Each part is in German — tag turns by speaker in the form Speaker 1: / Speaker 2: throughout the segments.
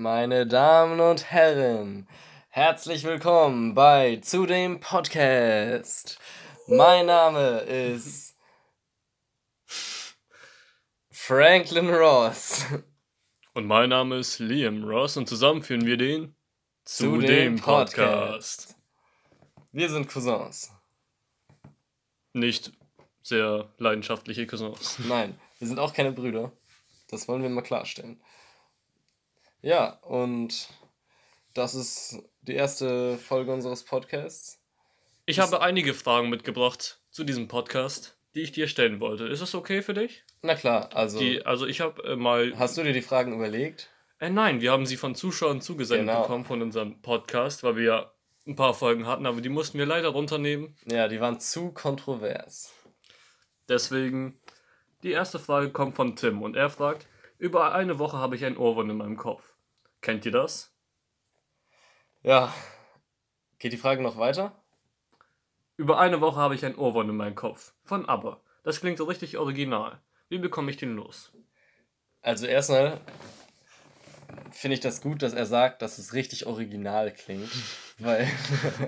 Speaker 1: Meine Damen und Herren, herzlich willkommen bei zu dem Podcast. Mein Name ist Franklin Ross.
Speaker 2: Und mein Name ist Liam Ross und zusammen führen wir den
Speaker 1: zu, dem Podcast. Wir sind Cousins.
Speaker 2: Nicht sehr leidenschaftliche Cousins.
Speaker 1: Nein, wir sind auch keine Brüder. Das wollen wir mal klarstellen. Ja, und das ist die erste Folge unseres Podcasts.
Speaker 2: Ich habe einige Fragen mitgebracht zu diesem Podcast, die ich dir stellen wollte. Ist es okay für dich?
Speaker 1: Na klar, also.
Speaker 2: Die, also ich habe äh, mal.
Speaker 1: Hast du dir die Fragen überlegt?
Speaker 2: Äh, nein, wir haben sie von Zuschauern zugesendet genau. bekommen von unserem Podcast, weil wir ja ein paar Folgen hatten, aber die mussten wir leider runternehmen.
Speaker 1: Ja, die waren zu kontrovers.
Speaker 2: Deswegen, die erste Frage kommt von Tim und er fragt, über eine Woche habe ich ein Ohrwurm in meinem Kopf. Kennt ihr das?
Speaker 1: Ja. Geht die Frage noch weiter?
Speaker 2: Über eine Woche habe ich ein Ohrwurm in meinem Kopf. Von ABBA. Das klingt so richtig original. Wie bekomme ich den los?
Speaker 1: Also erstmal finde ich das gut, dass er sagt, dass es richtig original klingt. weil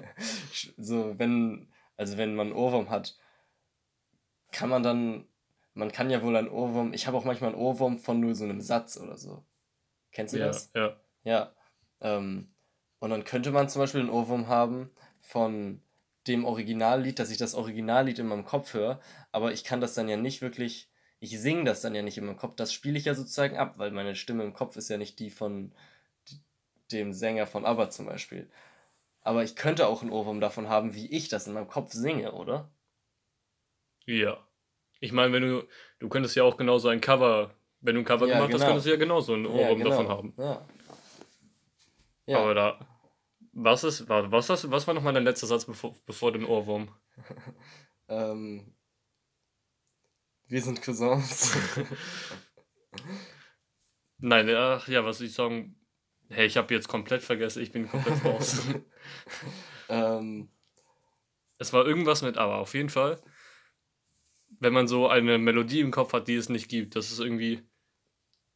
Speaker 1: so, wenn, also wenn man einen Ohrwurm hat, kann man dann man kann ja wohl ein Ohrwurm, ich habe auch manchmal einen Ohrwurm von nur so einem Satz oder so. Kennst du
Speaker 2: ja,
Speaker 1: das?
Speaker 2: Ja.
Speaker 1: Ja. Ähm, und dann könnte man zum Beispiel einen Ohrwurm haben von dem Originallied, dass ich das Originallied in meinem Kopf höre, aber ich kann das dann ja nicht wirklich, ich singe das dann ja nicht in meinem Kopf, das spiele ich ja sozusagen ab, weil meine Stimme im Kopf ist ja nicht die von dem Sänger von ABBA zum Beispiel. Aber ich könnte auch einen Ohrwurm davon haben, wie ich das in meinem Kopf singe, oder?
Speaker 2: Ja. Ich meine, wenn du, du könntest ja auch genauso ein Cover, wenn du ein Cover ja, gemacht genau. hast, könntest du ja genauso einen Ohrwurm ja, genau. davon haben. Ja. Ja. Aber da, was ist, was, was, was war nochmal dein letzter Satz bevor, bevor dem Ohrwurm?
Speaker 1: ähm, wir sind Cousins.
Speaker 2: Nein, ach ja, was ich sagen? Hey, ich habe jetzt komplett vergessen, ich bin komplett raus. ähm, es war irgendwas mit aber, auf jeden Fall wenn man so eine Melodie im Kopf hat, die es nicht gibt. Das ist irgendwie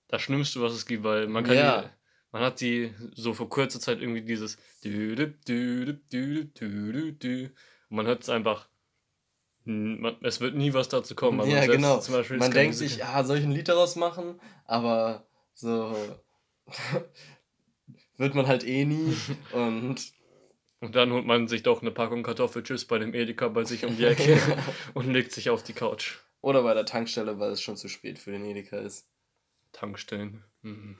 Speaker 2: das Schlimmste, was es gibt, weil man kann ja. Man hat die so vor kurzer Zeit irgendwie dieses und man hört es einfach man, es wird nie was dazu kommen.
Speaker 1: Also ja, genau. man denkt sich, ah, soll ich ein Lied daraus machen? Aber so wird man halt eh nie und
Speaker 2: und dann holt man sich doch eine Packung Kartoffelchips bei dem Edeka bei sich um die Ecke und legt sich auf die Couch.
Speaker 1: Oder bei der Tankstelle, weil es schon zu spät für den Edeka ist.
Speaker 2: Tankstellen. Mhm.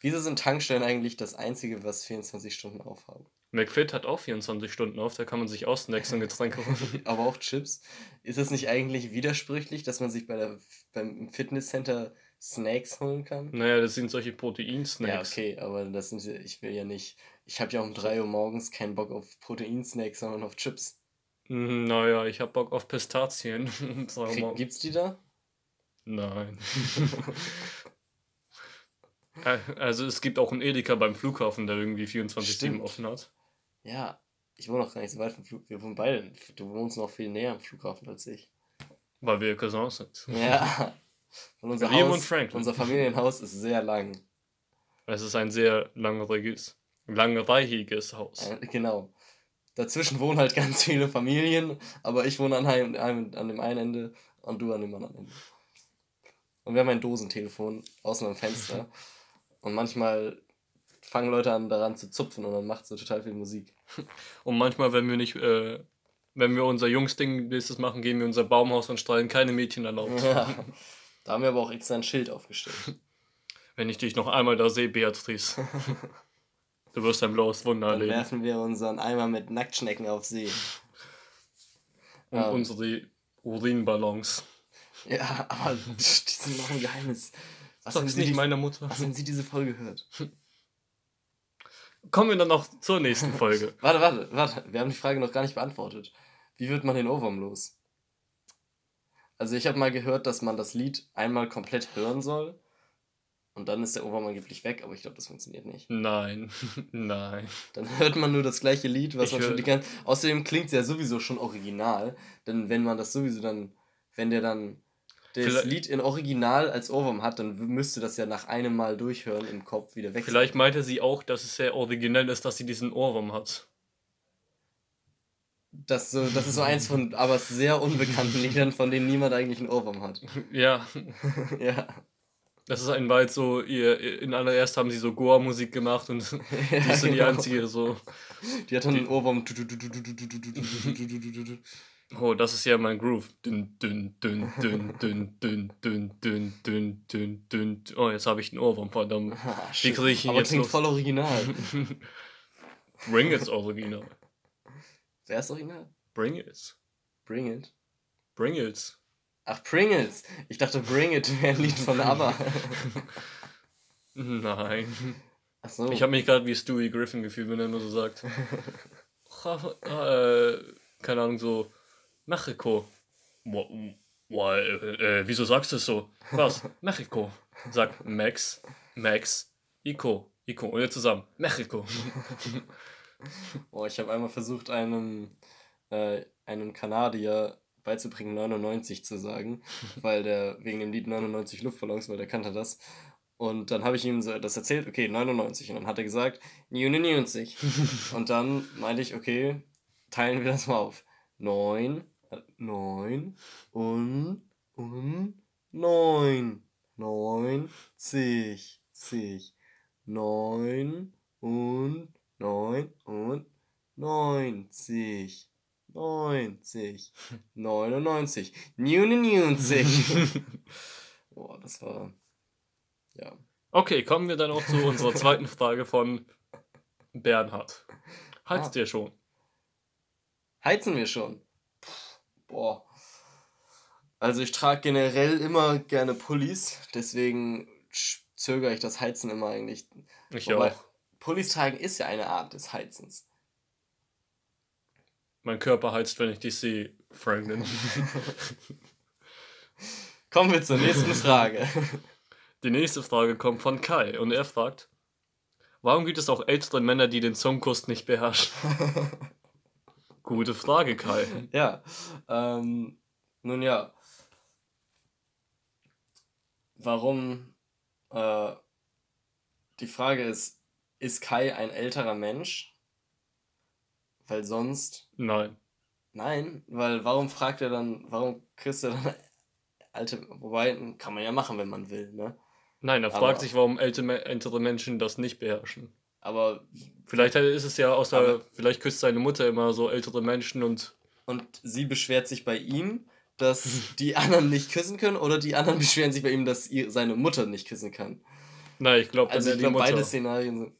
Speaker 1: Wieso sind Tankstellen eigentlich das Einzige, was 24 Stunden aufhaben?
Speaker 2: McFit hat auch 24 Stunden auf, da kann man sich auch Snacks und Getränke
Speaker 1: holen. Aber auch Chips. Ist es nicht eigentlich widersprüchlich, dass man sich bei der, beim Fitnesscenter Snacks holen kann?
Speaker 2: Naja, das sind solche Proteinsnacks.
Speaker 1: Ja, okay, aber das sind, ich will ja nicht ich habe ja um 3 Uhr morgens keinen Bock auf Proteinsnacks, sondern auf Chips.
Speaker 2: Hm, naja, ich habe Bock auf Pistazien.
Speaker 1: Krieg, gibt's die da?
Speaker 2: Nein. Äh, also es gibt auch einen Edeka beim Flughafen, der irgendwie 24-7 offen hat.
Speaker 1: Ja, ich wohne auch gar nicht so weit vom Flughafen. Wir wohnen beide. Du wohnst noch viel näher am Flughafen als ich.
Speaker 2: Weil wir Cousins sind.
Speaker 1: Ja. Und unser, Haus, unser Familienhaus ist sehr lang.
Speaker 2: Es ist ein sehr langjähriges langweichiges Haus.
Speaker 1: Äh, genau. Dazwischen wohnen halt ganz viele Familien, aber ich wohne an, einem, an dem einen Ende und du an dem anderen Ende. Und wir haben ein Dosentelefon außen am Fenster. und manchmal fangen Leute an, daran zu zupfen und dann macht es so total viel Musik.
Speaker 2: Und manchmal, wenn wir nicht, äh, wenn wir unser Jungsding nächstes machen, gehen wir in unser Baumhaus und strahlen keine Mädchen erlaubt. Ja.
Speaker 1: Da haben wir aber auch extra ein Schild aufgestellt.
Speaker 2: Wenn ich dich noch einmal da sehe, Beatrice. Du wirst ein blaues Wunder
Speaker 1: erleben. Dann werfen wir unseren Eimer mit Nacktschnecken auf See.
Speaker 2: Und ähm. unsere Urinballons.
Speaker 1: Ja, aber die sind noch ein Geheimnis.
Speaker 2: Was Sag's nicht die, meiner Mutter.
Speaker 1: Was, wenn sie diese Folge hört?
Speaker 2: Kommen wir dann noch zur nächsten Folge.
Speaker 1: warte, warte, warte. Wir haben die Frage noch gar nicht beantwortet. Wie wird man den Ohrwurm los? Also ich habe mal gehört, dass man das Lied einmal komplett hören soll und dann ist der Ohrwurm angeblich weg, aber ich glaube, das funktioniert nicht.
Speaker 2: Nein, nein.
Speaker 1: Dann hört man nur das gleiche Lied, was ich man schon die ganze. Außerdem klingt es ja sowieso schon original, denn wenn man das sowieso dann, wenn der dann das Lied in Original als Ohrwurm hat, dann müsste das ja nach einem Mal durchhören im Kopf wieder
Speaker 2: weg. Vielleicht meinte sie auch, dass es sehr originell ist, dass sie diesen Ohrwurm hat.
Speaker 1: Das, so, das ist so eins von aber sehr unbekannten Liedern, von denen niemand eigentlich einen Ohrwurm hat.
Speaker 2: Ja. ja. Das ist ein Wald so, ihr, in allererst haben sie so Goa-Musik gemacht und die ist so die genau. einzige so. Die hat dann einen Ohrwurm. Oh, das ist ja mein Groove. Dün, dün, dün, dün, dün, dün, dün, dün, dün, dün, dün. Oh, jetzt habe ich einen Ohrwurm, verdammt. Ah, Wie kriege ich ihn Aber jetzt klingt los? voll original. Bring it's original.
Speaker 1: Wer ist original?
Speaker 2: Bring it.
Speaker 1: Bring it.
Speaker 2: Bring it.
Speaker 1: Ach, Pringles. Ich dachte, Bring It wäre ein Lied von ABBA.
Speaker 2: Nein. Ach so. Ich habe mich gerade wie Stewie Griffin gefühlt, wenn er immer so sagt. äh, keine Ahnung, so Mexiko. Why, äh, äh, wieso sagst du es so? Was? Mexiko. Sag Max, Max, Ico, Ico. Und jetzt zusammen. Mexiko.
Speaker 1: oh, ich habe einmal versucht, einem, äh, einem Kanadier beizubringen, 99 zu sagen, weil der wegen dem Lied 99 Luftballons, weil der kannte das. Und dann habe ich ihm so das erzählt, okay, 99. Und dann hat er gesagt, 99. und dann meinte ich, okay, teilen wir das mal auf. 9, 9 und, und 9. 90, 10, 9 und 9 und 90. 90, 99, 99. Boah, das war. Ja.
Speaker 2: Okay, kommen wir dann auch zu unserer zweiten Frage von Bernhard. Heizt ah. ihr schon?
Speaker 1: Heizen wir schon? Boah. Also ich trage generell immer gerne Pullis, deswegen zögere ich das Heizen immer eigentlich. Ich Wobei, auch. Pullis tragen ist ja eine Art des Heizens.
Speaker 2: Mein Körper heizt, wenn ich dich sehe, Franklin.
Speaker 1: Kommen wir zur nächsten Frage.
Speaker 2: Die nächste Frage kommt von Kai und er fragt, warum gibt es auch ältere Männer, die den Zungenkuss nicht beherrschen? Gute Frage, Kai.
Speaker 1: Ja, ähm, nun ja. Warum, äh, die Frage ist, ist Kai ein älterer Mensch? Weil sonst.
Speaker 2: Nein.
Speaker 1: Nein, weil warum fragt er dann, warum kriegst du dann alte, wobei, kann man ja machen, wenn man will, ne?
Speaker 2: Nein, er fragt sich, warum ältere Menschen das nicht beherrschen. Aber. Vielleicht ist es ja außer, aber, vielleicht küsst seine Mutter immer so ältere Menschen und.
Speaker 1: Und sie beschwert sich bei ihm, dass die anderen nicht küssen können, oder die anderen beschweren sich bei ihm, dass ihr, seine Mutter nicht küssen kann. Nein, ich glaube, also ich glaube, beide Szenarien sind.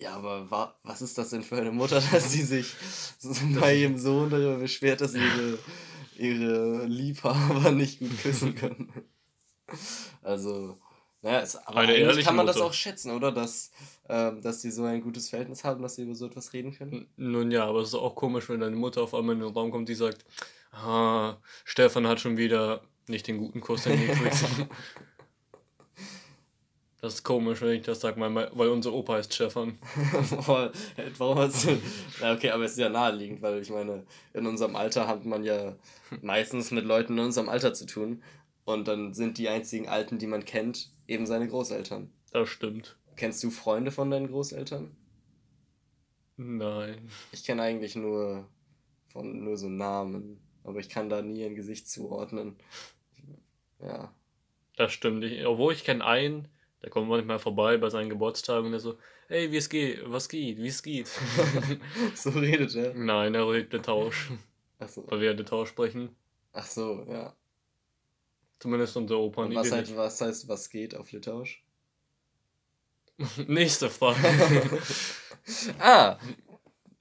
Speaker 1: Ja, aber wa was ist das denn für eine Mutter, dass sie sich bei ihrem Sohn darüber beschwert, dass ihre, ihre Liebhaber nicht gut küssen können? Also, naja, es, aber eine eigentlich kann man Mutter. das auch schätzen, oder? Dass, ähm, dass sie so ein gutes Verhältnis haben, dass sie über so etwas reden können.
Speaker 2: Nun ja, aber es ist auch komisch, wenn deine Mutter auf einmal in den Raum kommt, die sagt, ah, Stefan hat schon wieder nicht den guten Kuss hingekriegt. Das ist komisch, wenn ich das sage, weil unser Opa heißt Stefan.
Speaker 1: Warum hast du. Ja, okay, aber es ist ja naheliegend, weil ich meine, in unserem Alter hat man ja meistens mit Leuten in unserem Alter zu tun. Und dann sind die einzigen Alten, die man kennt, eben seine Großeltern.
Speaker 2: Das stimmt.
Speaker 1: Kennst du Freunde von deinen Großeltern?
Speaker 2: Nein.
Speaker 1: Ich kenne eigentlich nur von nur so Namen, aber ich kann da nie ein Gesicht zuordnen. Ja.
Speaker 2: Das stimmt. Ich, obwohl ich kenne einen, der kommt manchmal vorbei bei seinen Geburtstagen und er so, hey, wie es geht, was geht, wie es geht.
Speaker 1: so redet er?
Speaker 2: Nein, er redet Litauisch. Ach so. Weil wir Litauisch sprechen.
Speaker 1: Ach so, ja.
Speaker 2: Zumindest unser Opa
Speaker 1: und was, heißt, was heißt, was geht auf Litauisch?
Speaker 2: Nächste Frage.
Speaker 1: ah,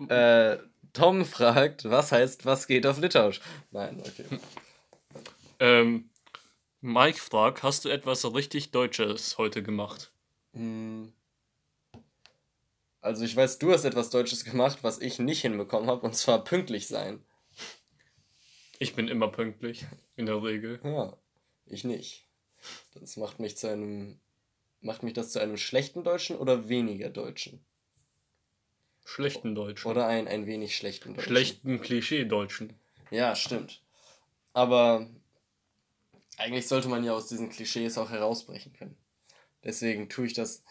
Speaker 1: äh, Tom fragt, was heißt, was geht auf Litauisch? Nein, okay.
Speaker 2: ähm, Mike fragt, hast du etwas richtig Deutsches heute gemacht?
Speaker 1: Hm. Also ich weiß, du hast etwas Deutsches gemacht, was ich nicht hinbekommen habe, und zwar pünktlich sein.
Speaker 2: Ich bin immer pünktlich, in der Regel.
Speaker 1: Ja, ich nicht. Das macht mich zu einem. Macht mich das zu einem schlechten Deutschen oder weniger Deutschen?
Speaker 2: Schlechten Deutschen.
Speaker 1: Oder ein, ein wenig schlechten
Speaker 2: Deutschen. Schlechten Klischee-Deutschen.
Speaker 1: Ja, stimmt. Aber eigentlich sollte man ja aus diesen Klischees auch herausbrechen können. Deswegen tue ich das.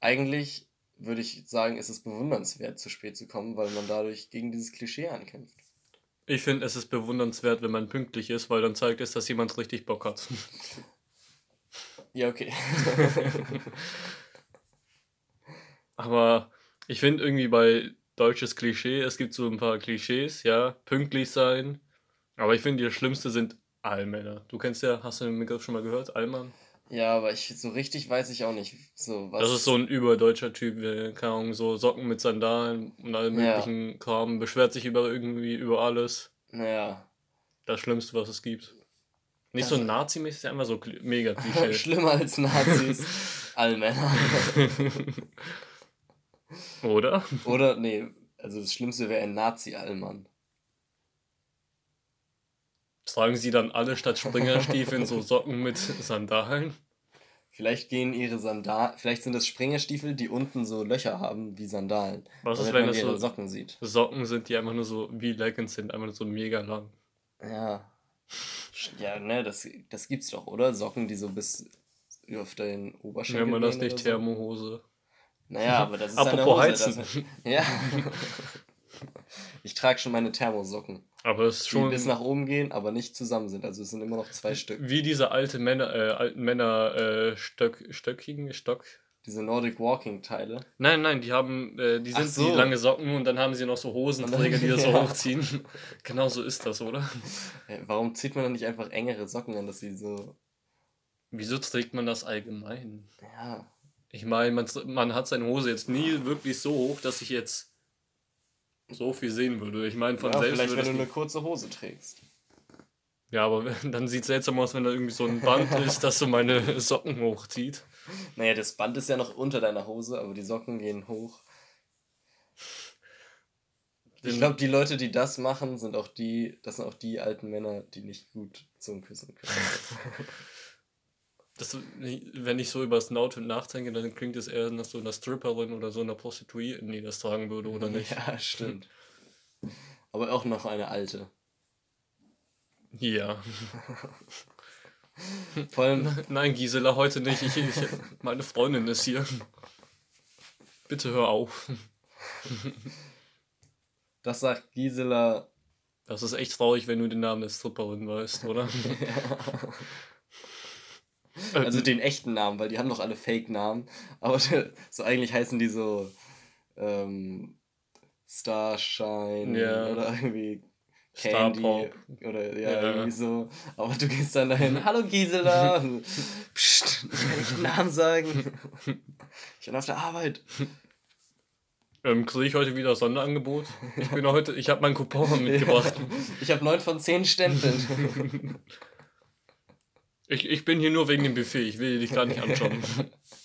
Speaker 1: Eigentlich würde ich sagen, ist es bewundernswert, zu spät zu kommen, weil man dadurch gegen dieses Klischee ankämpft.
Speaker 2: Ich finde, es ist bewundernswert, wenn man pünktlich ist, weil dann zeigt es, dass jemand richtig Bock hat. Ja, okay. Aber ich finde irgendwie bei deutsches Klischee, es gibt so ein paar Klischees, ja, pünktlich sein. Aber ich finde, das Schlimmste sind Allmänner. Du kennst ja, hast du den Begriff schon mal gehört, Allmann?
Speaker 1: Ja, aber ich so richtig weiß ich auch nicht. So,
Speaker 2: was das ist so ein überdeutscher Typ, keine Ahnung, so Socken mit Sandalen und allem möglichen ja. Kram, beschwert sich über irgendwie über alles. Naja. Das Schlimmste, was es gibt. Nicht so Nazi-mäßig, einfach so mega Klischee. Schlimmer als Nazis. Allmänner.
Speaker 1: Oder? Oder, nee, also das Schlimmste wäre ein Nazi-Allmann.
Speaker 2: Tragen sie dann alle statt Springerstiefeln so Socken mit Sandalen?
Speaker 1: Vielleicht gehen ihre Sandalen, vielleicht sind das Springerstiefel, die unten so Löcher haben wie Sandalen. Was ist, wenn
Speaker 2: das so Socken sieht? Socken sind, die einfach nur so wie Leggings sind, einfach nur so mega lang.
Speaker 1: Ja. Ja, ne, das, das gibt's doch, oder? Socken, die so bis auf den Oberschenkel. Nennt man das nicht Thermohose? Naja, aber das ist Apropos eine Hose. Heizen. Das, ja. ich trage schon meine Thermosocken. Aber es ist schon. Die bis nach oben gehen, aber nicht zusammen sind. Also es sind immer noch zwei Stück.
Speaker 2: Wie diese alte Männer, äh, alten Männer äh, Stöck, Stöckigen, Stock.
Speaker 1: Diese Nordic Walking Teile.
Speaker 2: Nein, nein, die haben, äh, die sind so. die lange Socken und dann haben sie noch so Hosenträger, die das so hochziehen. genau so ist das, oder?
Speaker 1: Warum zieht man dann nicht einfach engere Socken an, dass sie so.
Speaker 2: Wieso trägt man das allgemein? Ja. Ich meine, man, man hat seine Hose jetzt nie wirklich so hoch, dass ich jetzt so viel sehen würde. Ich meine, von ja, selbst.
Speaker 1: Vielleicht, wenn du eine kurze Hose trägst.
Speaker 2: Ja, aber dann sieht es seltsam aus, wenn da irgendwie so ein Band ist, das so meine Socken hochzieht.
Speaker 1: Naja, das Band ist ja noch unter deiner Hose, aber die Socken gehen hoch. Ich glaube, die Leute, die das machen, sind auch die, das sind auch die alten Männer, die nicht gut zum Küssen können.
Speaker 2: das, wenn ich so über das Outfit nachdenke, dann klingt es eher nach so einer Stripperin oder so einer Prostituierten, die das tragen würde, oder nicht?
Speaker 1: Ja, stimmt. Aber auch noch eine alte. Ja.
Speaker 2: Vor allem, Nein, Gisela, heute nicht. Ich, ich, meine Freundin ist hier. Bitte hör auf.
Speaker 1: Das sagt Gisela.
Speaker 2: Das ist echt traurig, wenn du den Namen der Stripperin weißt, oder? ja.
Speaker 1: Also den echten Namen, weil die haben doch alle Fake-Namen. Aber so eigentlich heißen die so ähm, Starshine ja. oder irgendwie Candy oder ja, ja, irgendwie so. Aber du gehst dann dahin, hallo Gisela. Psst, ich kann nicht den Namen sagen. Ich bin auf der Arbeit.
Speaker 2: Ähm, kriege ich heute wieder Sonderangebot? Ich bin heute, ich habe meinen Coupon mitgebracht.
Speaker 1: ich habe neun von zehn Stempeln.
Speaker 2: Ich, ich bin hier nur wegen dem Buffet, ich will dich gar nicht anschauen.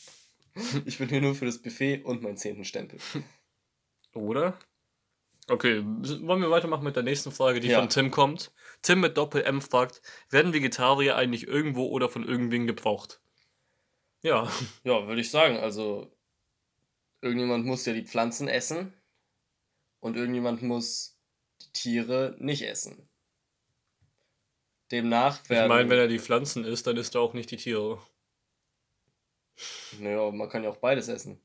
Speaker 1: ich bin hier nur für das Buffet und meinen zehnten Stempel.
Speaker 2: Oder? Okay, wollen wir weitermachen mit der nächsten Frage, die ja. von Tim kommt. Tim mit Doppel-M fragt, werden Vegetarier eigentlich irgendwo oder von irgendwen gebraucht?
Speaker 1: Ja. Ja, würde ich sagen. Also, irgendjemand muss ja die Pflanzen essen und irgendjemand muss die Tiere nicht essen.
Speaker 2: Demnach werden. Ich meine, wenn er die Pflanzen isst, dann isst er auch nicht die Tiere.
Speaker 1: Naja, man kann ja auch beides essen.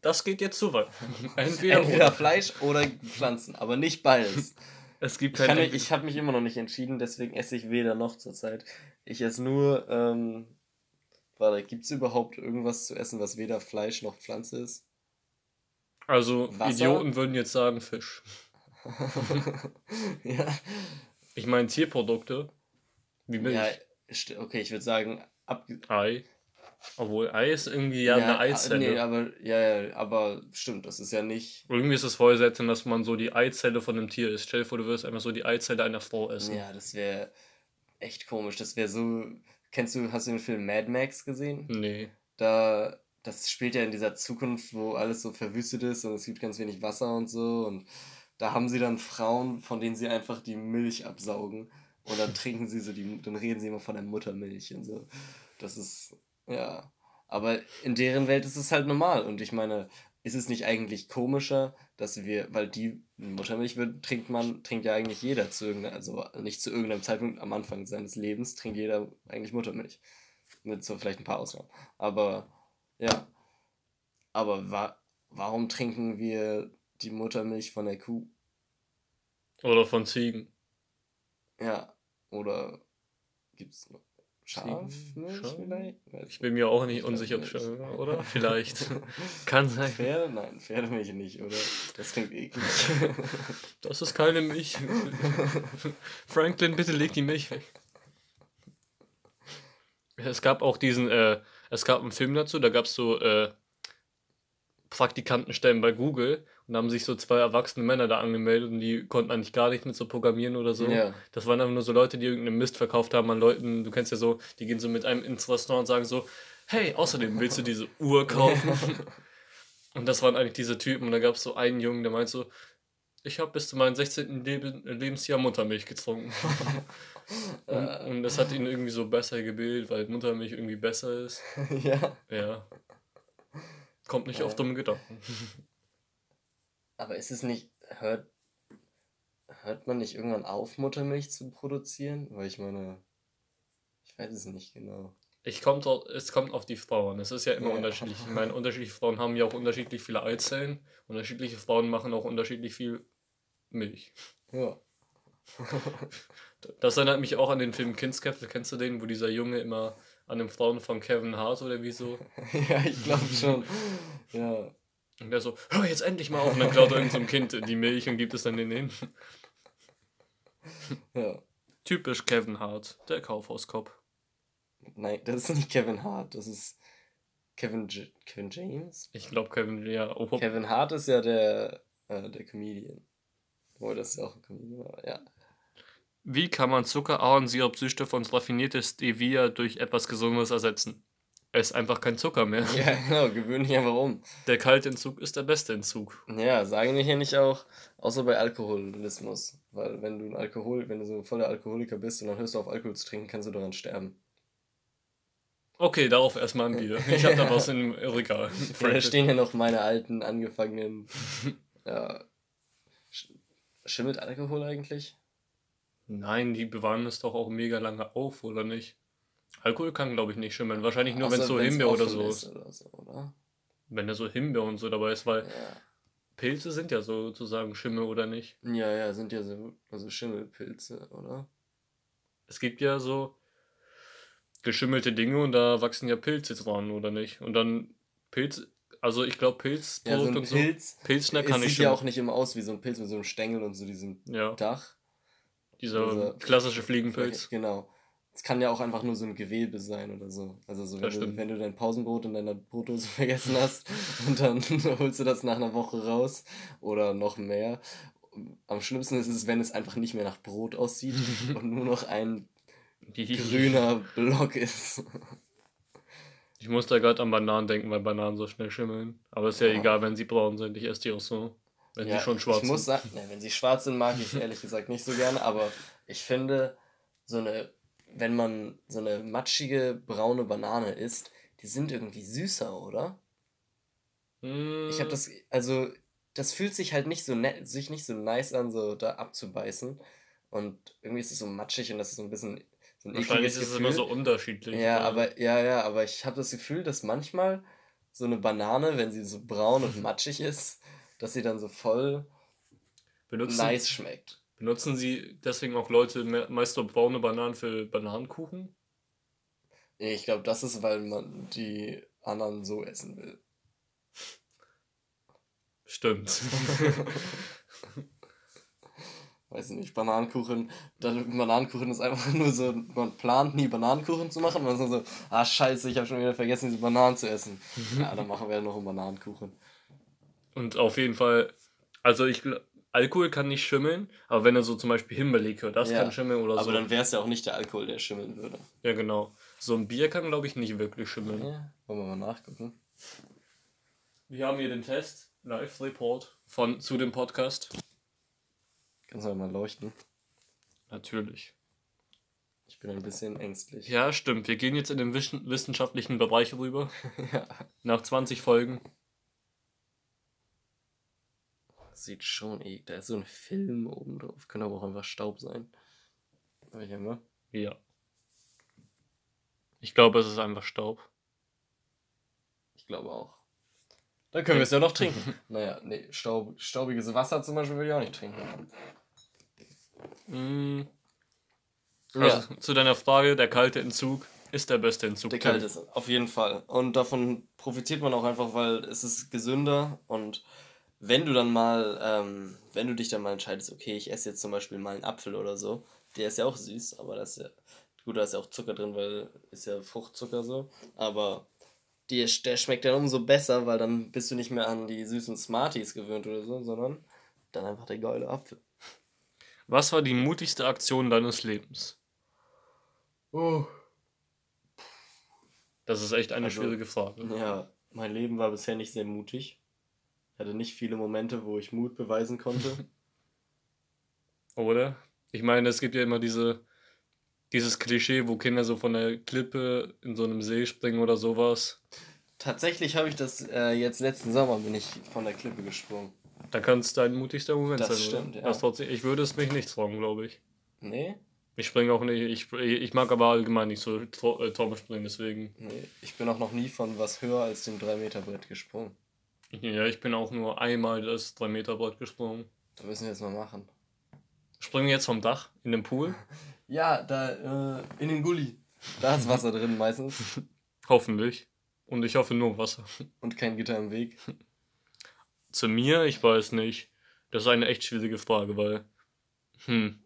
Speaker 2: Das geht jetzt zu weit.
Speaker 1: Entweder, Entweder Fleisch oder Pflanzen, aber nicht beides. es gibt keine. Ich, ich habe mich immer noch nicht entschieden, deswegen esse ich weder noch zurzeit. Ich esse nur. Ähm, warte, gibt es überhaupt irgendwas zu essen, was weder Fleisch noch Pflanze ist?
Speaker 2: Also, Wasser? Idioten würden jetzt sagen Fisch. ja, ich meine Tierprodukte.
Speaker 1: Wie Milch. Ja, okay, ich würde sagen, ab
Speaker 2: Ei. Obwohl Ei ist irgendwie ja, ja eine
Speaker 1: Eizelle. Nee, aber ja, ja, aber stimmt, das ist ja nicht.
Speaker 2: Irgendwie ist es voll selten, dass man so die Eizelle von einem Tier isst. Stell dir vor, du wirst einfach so die Eizelle einer Frau essen.
Speaker 1: Ja, das wäre echt komisch. Das wäre so. Kennst du, hast du den Film Mad Max gesehen? Nee. Da, das spielt ja in dieser Zukunft, wo alles so verwüstet ist und es gibt ganz wenig Wasser und so und da haben sie dann Frauen, von denen sie einfach die Milch absaugen. Und dann trinken sie so die, dann reden sie immer von der Muttermilch und so. Das ist, ja. Aber in deren Welt ist es halt normal. Und ich meine, ist es nicht eigentlich komischer, dass wir, weil die Muttermilch wird, trinkt man, trinkt ja eigentlich jeder zu irgendeinem, also nicht zu irgendeinem Zeitpunkt am Anfang seines Lebens, trinkt jeder eigentlich Muttermilch. Mit so vielleicht ein paar Ausnahmen. Aber ja. Aber wa warum trinken wir die Muttermilch von der Kuh?
Speaker 2: Oder von Ziegen.
Speaker 1: Ja. Oder gibt's noch Schafmilch
Speaker 2: vielleicht? Ich bin mir auch nicht unsicher, ob oder? Vielleicht. Kann sein.
Speaker 1: Pferde? Nein, Pferdemilch nicht, oder? Das klingt eklig.
Speaker 2: Das ist keine Milch. Franklin, bitte leg die Milch weg. Es gab auch diesen, äh, es gab einen Film dazu, da gab es so äh, Praktikantenstellen bei Google und da haben sich so zwei erwachsene Männer da angemeldet und die konnten eigentlich gar nicht mit so programmieren oder so. Ja. Das waren einfach nur so Leute, die irgendeinen Mist verkauft haben an Leuten, du kennst ja so, die gehen so mit einem ins Restaurant und sagen so, hey, außerdem willst du diese Uhr kaufen? und das waren eigentlich diese Typen und da gab es so einen Jungen, der meint so, ich habe bis zu meinem 16. Leb Lebensjahr Muttermilch getrunken. und, und, das hat ihn irgendwie so besser gebildet, weil Muttermilch irgendwie besser ist. ja. Ja. Kommt nicht ja. auf dumme Gedanken.
Speaker 1: Aber ist es nicht, hört, hört man nicht irgendwann auf, Muttermilch zu produzieren? Weil ich meine, ich weiß es nicht genau.
Speaker 2: Ich kommt, es kommt auf die Frauen. Es ist ja immer ja. unterschiedlich. Ich meine, unterschiedliche Frauen haben ja auch unterschiedlich viele Eizellen. Unterschiedliche Frauen machen auch unterschiedlich viel Milch. Ja. das erinnert mich auch an den Film Kindsköpfe. Kennst du den, wo dieser Junge immer an den Frauen von Kevin Hart oder wieso?
Speaker 1: ja, ich glaube schon. ja.
Speaker 2: Und der so, hör jetzt endlich mal auf. Und dann klaut er irgendeinem Kind die Milch und gibt es dann den hin. ja. Typisch Kevin Hart, der Kaufhauskopf.
Speaker 1: Nein, das ist nicht Kevin Hart, das ist Kevin, J Kevin James?
Speaker 2: Ich glaube Kevin, ja.
Speaker 1: Oh. Kevin Hart ist ja der, äh, der Comedian. Obwohl, das ist ja auch ein Comedian, aber ja.
Speaker 2: Wie kann man Zuckerahornsirupsüchte und raffiniertes Stevia durch etwas Gesundes ersetzen? Es ist einfach kein Zucker mehr.
Speaker 1: Ja, genau, gewöhn dich einfach um.
Speaker 2: Der kalte Entzug ist der beste Entzug.
Speaker 1: Ja, sagen wir hier nicht auch, außer bei Alkoholismus. Weil wenn du ein Alkohol, wenn du so voller Alkoholiker bist und dann hörst du auf Alkohol zu trinken, kannst du daran sterben.
Speaker 2: Okay, darauf erstmal ein Bier. Ich hab da was im Regal.
Speaker 1: Ja, da stehen ja noch meine alten, angefangenen. ja. Schimmelt Alkohol eigentlich?
Speaker 2: Nein, die bewahren es doch auch mega lange auf, oder nicht? Alkohol kann, glaube ich, nicht schimmeln. Wahrscheinlich nur, wenn es so Himbeer oder so ist. Oder so, oder? Wenn da so Himbeer und so dabei ist, weil ja. Pilze sind ja sozusagen Schimmel, oder nicht?
Speaker 1: Ja, ja, sind ja so also Schimmelpilze, oder?
Speaker 2: Es gibt ja so geschimmelte Dinge und da wachsen ja Pilze dran, oder nicht? Und dann Pilz, also ich glaube Pilz, ja, so
Speaker 1: und Pilz, so. Pilzschneck kann nicht sieht ja auch nicht immer aus wie so ein Pilz mit so einem Stängel und so diesem ja. Dach.
Speaker 2: Dieser, Dieser klassische Fliegenpilz.
Speaker 1: Genau. Es kann ja auch einfach nur so ein Gewebe sein oder so. Also so, wenn, du, wenn du dein Pausenbrot in deiner Brotdose vergessen hast und dann holst du das nach einer Woche raus oder noch mehr. Am schlimmsten ist es, wenn es einfach nicht mehr nach Brot aussieht und nur noch ein grüner Block ist.
Speaker 2: Ich muss da gerade an Bananen denken, weil Bananen so schnell schimmeln. Aber ist ja, ja. egal, wenn sie braun sind. Ich esse die auch so. Wenn ja, sie
Speaker 1: schon schwarz ich sind. Muss sagen, ne, wenn sie schwarz sind, mag ich es ehrlich gesagt nicht so gerne. Aber ich finde, so eine wenn man so eine matschige braune Banane isst, die sind irgendwie süßer, oder? Mm. Ich habe das, also das fühlt sich halt nicht so nett, sich nicht so nice an, so da abzubeißen. Und irgendwie ist es so matschig und das ist so ein bisschen so ein Wahrscheinlich ist Gefühl. es immer so unterschiedlich. Ja, oder? aber ja, ja, aber ich habe das Gefühl, dass manchmal so eine Banane, wenn sie so braun und matschig ist, dass sie dann so voll
Speaker 2: Benutzen, nice schmeckt. Benutzen Sie deswegen auch Leute meist braune Bananen für Bananenkuchen?
Speaker 1: Ich glaube, das ist, weil man die anderen so essen will. Stimmt. Weiß ich nicht, Bananenkuchen. Bananenkuchen ist einfach nur so, man plant nie Bananenkuchen zu machen. Man ist so, ah scheiße, ich habe schon wieder vergessen, diese Bananen zu essen. ja, dann machen wir noch einen Bananenkuchen.
Speaker 2: Und auf jeden Fall, also ich glaube, Alkohol kann nicht schimmeln, aber wenn er so zum Beispiel Himbeerlikör, das ja, kann schimmeln
Speaker 1: oder aber so. Aber dann wäre es ja auch nicht der Alkohol, der schimmeln würde.
Speaker 2: Ja, genau. So ein Bier kann, glaube ich, nicht wirklich schimmeln.
Speaker 1: Ja, wollen wir mal nachgucken.
Speaker 2: Wir haben hier den Test, Live-Report von zu dem Podcast.
Speaker 1: Kannst du mal leuchten?
Speaker 2: Natürlich.
Speaker 1: Ich bin ein bisschen ängstlich.
Speaker 2: Ja, stimmt. Wir gehen jetzt in den wissenschaftlichen Bereich rüber. ja. Nach 20 Folgen.
Speaker 1: Das sieht schon eh. Da ist so ein Film oben drauf. Könnte aber auch einfach Staub sein. Welcher immer?
Speaker 2: Ja. Ich glaube, es ist einfach Staub.
Speaker 1: Ich glaube auch. Dann können wir es ja noch trinken. naja, nee, Staub, staubiges Wasser zum Beispiel will ich auch nicht trinken.
Speaker 2: Mm. Also, ja. zu deiner Frage, der kalte Entzug ist der beste Entzug.
Speaker 1: Der kalte ist auf jeden Fall. Und davon profitiert man auch einfach, weil es ist gesünder und wenn du dann mal, ähm, wenn du dich dann mal entscheidest, okay, ich esse jetzt zum Beispiel mal einen Apfel oder so, der ist ja auch süß, aber das ist ja, gut, da ist ja auch Zucker drin, weil ist ja Fruchtzucker so, aber die, der schmeckt dann umso besser, weil dann bist du nicht mehr an die süßen Smarties gewöhnt oder so, sondern dann einfach der geile Apfel.
Speaker 2: Was war die mutigste Aktion deines Lebens? Oh. Das ist echt eine also, schwierige Frage.
Speaker 1: Ja, mein Leben war bisher nicht sehr mutig. Hatte nicht viele Momente, wo ich Mut beweisen konnte.
Speaker 2: Oder? Ich meine, es gibt ja immer diese, dieses Klischee, wo Kinder so von der Klippe in so einem See springen oder sowas.
Speaker 1: Tatsächlich habe ich das äh, jetzt letzten Sommer bin ich von der Klippe gesprungen.
Speaker 2: Da kann es dein mutigster Moment das sein. Das stimmt, ja. Das trotzdem, ich würde es mich nicht trauen, glaube ich. Nee? Ich springe auch nicht, ich, ich mag aber allgemein nicht so äh, Turmspringen, deswegen.
Speaker 1: Nee, ich bin auch noch nie von was höher als dem 3-Meter-Brett gesprungen.
Speaker 2: Ja, ich bin auch nur einmal das 3-Meter-Brett gesprungen.
Speaker 1: Da müssen wir jetzt mal machen.
Speaker 2: Springen wir jetzt vom Dach in den Pool?
Speaker 1: ja, da äh, in den Gully. Da ist Wasser drin meistens.
Speaker 2: Hoffentlich. Und ich hoffe nur Wasser.
Speaker 1: Und kein Gitter im Weg.
Speaker 2: Zu mir, ich weiß nicht. Das ist eine echt schwierige Frage, weil. Hm.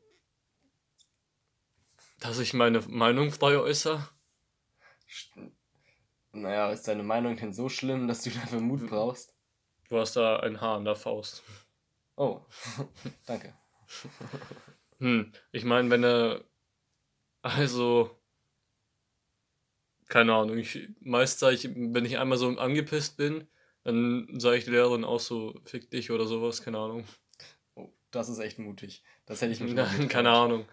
Speaker 2: Dass ich meine Meinung frei äußere?
Speaker 1: Naja, ist deine Meinung denn so schlimm, dass du dafür Mut brauchst?
Speaker 2: Du hast da ein Haar an der Faust.
Speaker 1: Oh, danke.
Speaker 2: Hm, ich meine, wenn er. Also. Keine Ahnung, ich, meist sage ich, wenn ich einmal so angepisst bin, dann sage ich die Lehrerin auch so, fick dich oder sowas, keine Ahnung.
Speaker 1: Oh, das ist echt mutig. Das hätte ich
Speaker 2: mich Nein, keine Ahnung.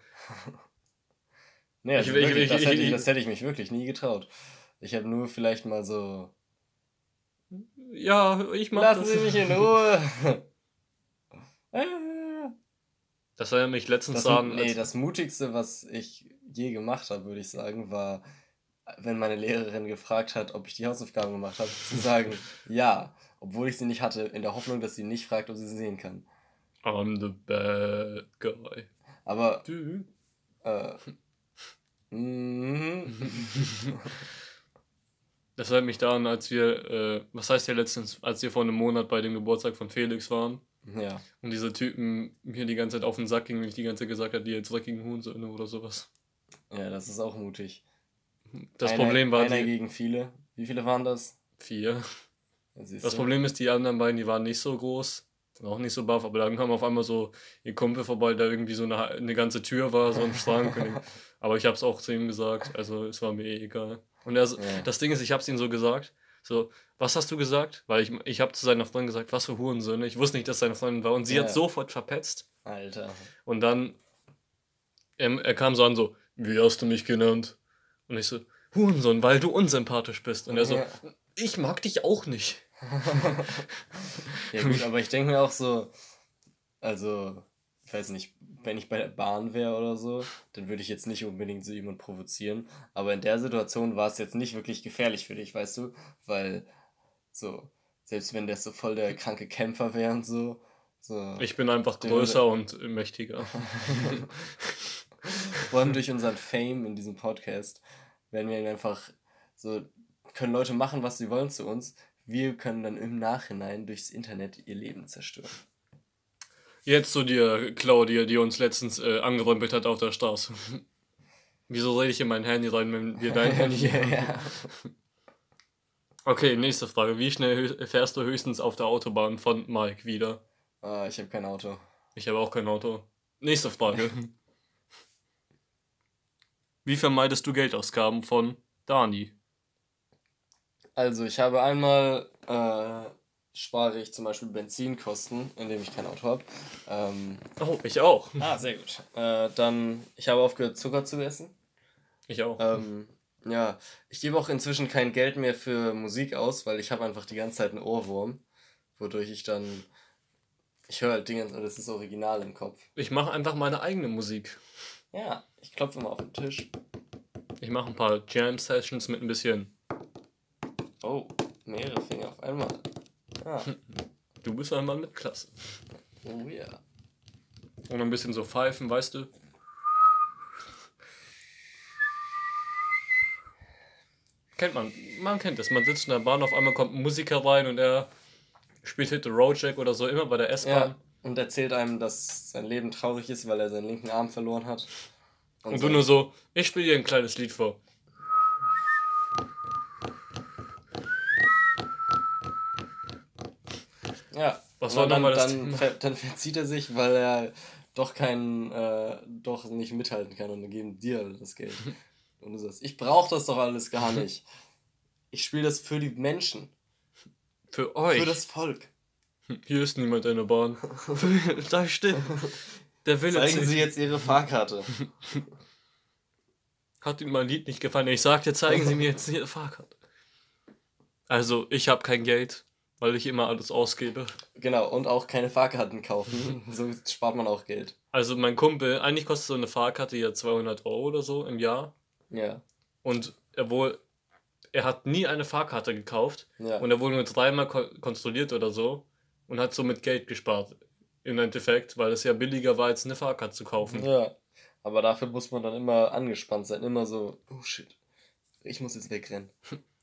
Speaker 1: nee, also ich, wirklich, ich, das, hätte ich, das hätte ich mich wirklich nie getraut. Ich habe nur vielleicht mal so.
Speaker 2: Ja, ich mach
Speaker 1: Lassen das. Sie mich in Ruhe.
Speaker 2: das war ja mich letztens das, sagen.
Speaker 1: Nee, das Mutigste, was ich je gemacht habe, würde ich sagen, war, wenn meine Lehrerin gefragt hat, ob ich die Hausaufgaben gemacht habe, zu sagen, ja, obwohl ich sie nicht hatte, in der Hoffnung, dass sie nicht fragt, ob sie sie sehen kann.
Speaker 2: I'm the bad guy.
Speaker 1: Aber. Du. Äh,
Speaker 2: mhm. Das erinnert mich daran, als wir, äh, was heißt ja letztens, als wir vor einem Monat bei dem Geburtstag von Felix waren. Ja. Und diese Typen mir die ganze Zeit auf den Sack gingen und ich die ganze Zeit gesagt habe, die jetzt dreckigen Huhnsöhne oder sowas.
Speaker 1: Ja, das ist auch mutig. Das einer, Problem war. Einer
Speaker 2: die,
Speaker 1: gegen viele. Wie viele waren das?
Speaker 2: Vier. Das Problem ist, die anderen beiden, die waren nicht so groß, auch nicht so baff, aber dann kam auf einmal so ihr Kumpel vorbei, der irgendwie so eine, eine ganze Tür war, so ein Schrank. aber ich habe es auch zu ihm gesagt, also es war mir eh egal. Und er, ja. das Ding ist, ich habe es ihm so gesagt, so, was hast du gesagt? Weil ich, ich habe zu seiner Freundin gesagt, was für Hurensöhne. Ich wusste nicht, dass seine Freundin war. Und sie ja. hat sofort verpetzt.
Speaker 1: Alter.
Speaker 2: Und dann, er, er kam so an, so, wie hast du mich genannt? Und ich so, Hurensohn, weil du unsympathisch bist. Und er so, ja. ich mag dich auch nicht.
Speaker 1: ja gut, aber ich denke mir auch so, also, ich weiß nicht, wenn ich bei der Bahn wäre oder so, dann würde ich jetzt nicht unbedingt so jemand provozieren. Aber in der Situation war es jetzt nicht wirklich gefährlich für dich, weißt du? Weil, so, selbst wenn der so voll der kranke Kämpfer wäre und so. so
Speaker 2: ich bin einfach größer und mächtiger.
Speaker 1: Vor allem durch unseren Fame in diesem Podcast werden wir einfach so, können Leute machen, was sie wollen zu uns. Wir können dann im Nachhinein durchs Internet ihr Leben zerstören.
Speaker 2: Jetzt zu dir, Claudia, die uns letztens äh, angerempelt hat auf der Straße. Wieso rede ich in mein Handy rein, wenn wir dein Handy haben? ja. Okay, nächste Frage. Wie schnell fährst du höchstens auf der Autobahn von Mike wieder?
Speaker 1: Uh, ich habe kein Auto.
Speaker 2: Ich habe auch kein Auto. Nächste Frage. Wie vermeidest du Geldausgaben von Dani?
Speaker 1: Also ich habe einmal äh, spare ich zum Beispiel Benzinkosten, indem ich kein Auto habe. Ähm,
Speaker 2: oh, ich auch.
Speaker 1: Ah, sehr gut. Äh, dann, ich habe aufgehört Zucker zu essen.
Speaker 2: Ich auch.
Speaker 1: Ähm, ja, ich gebe auch inzwischen kein Geld mehr für Musik aus, weil ich habe einfach die ganze Zeit einen Ohrwurm, wodurch ich dann Ich höre halt Dinge, das ist original im Kopf.
Speaker 2: Ich mache einfach meine eigene Musik.
Speaker 1: Ja, ich klopfe immer auf den Tisch.
Speaker 2: Ich mache ein paar Jam-Sessions mit ein bisschen.
Speaker 1: Oh, mehrere Finger auf einmal. Ja.
Speaker 2: Du bist einmal mit Klasse.
Speaker 1: Oh ja.
Speaker 2: Und ein bisschen so pfeifen, weißt du? Kennt man. Man kennt das. Man sitzt in der Bahn, auf einmal kommt ein Musiker rein und er spielt Hit the Road Jack oder so, immer bei der S-Bahn.
Speaker 1: Ja, und erzählt einem, dass sein Leben traurig ist, weil er seinen linken Arm verloren hat.
Speaker 2: Und, und du nur so, ich spiele dir ein kleines Lied vor.
Speaker 1: Ja. Was war dann, das dann, Thema? dann verzieht er sich, weil er doch keinen, äh, doch nicht mithalten kann und dann geben dir das Geld. Und du sagst, ich brauche das doch alles gar nicht. Ich spiele das für die Menschen.
Speaker 2: Für euch.
Speaker 1: Für das Volk.
Speaker 2: Hier ist niemand in der Bahn. da steht.
Speaker 1: Der will Zeigen Sie jetzt Ihre Fahrkarte.
Speaker 2: Hat Ihnen mein Lied nicht gefallen? Ich sagte, zeigen Sie mir jetzt Ihre Fahrkarte. Also, ich habe kein Geld. Weil ich immer alles ausgebe.
Speaker 1: Genau, und auch keine Fahrkarten kaufen. so spart man auch Geld.
Speaker 2: Also mein Kumpel, eigentlich kostet so eine Fahrkarte ja 200 Euro oder so im Jahr. Ja. Und er wohl, er hat nie eine Fahrkarte gekauft. Ja. Und er wurde nur dreimal ko kontrolliert oder so. Und hat somit Geld gespart. Im Endeffekt, weil es ja billiger war, als eine Fahrkarte zu kaufen.
Speaker 1: Ja. Aber dafür muss man dann immer angespannt sein. Immer so, oh shit, ich muss jetzt wegrennen.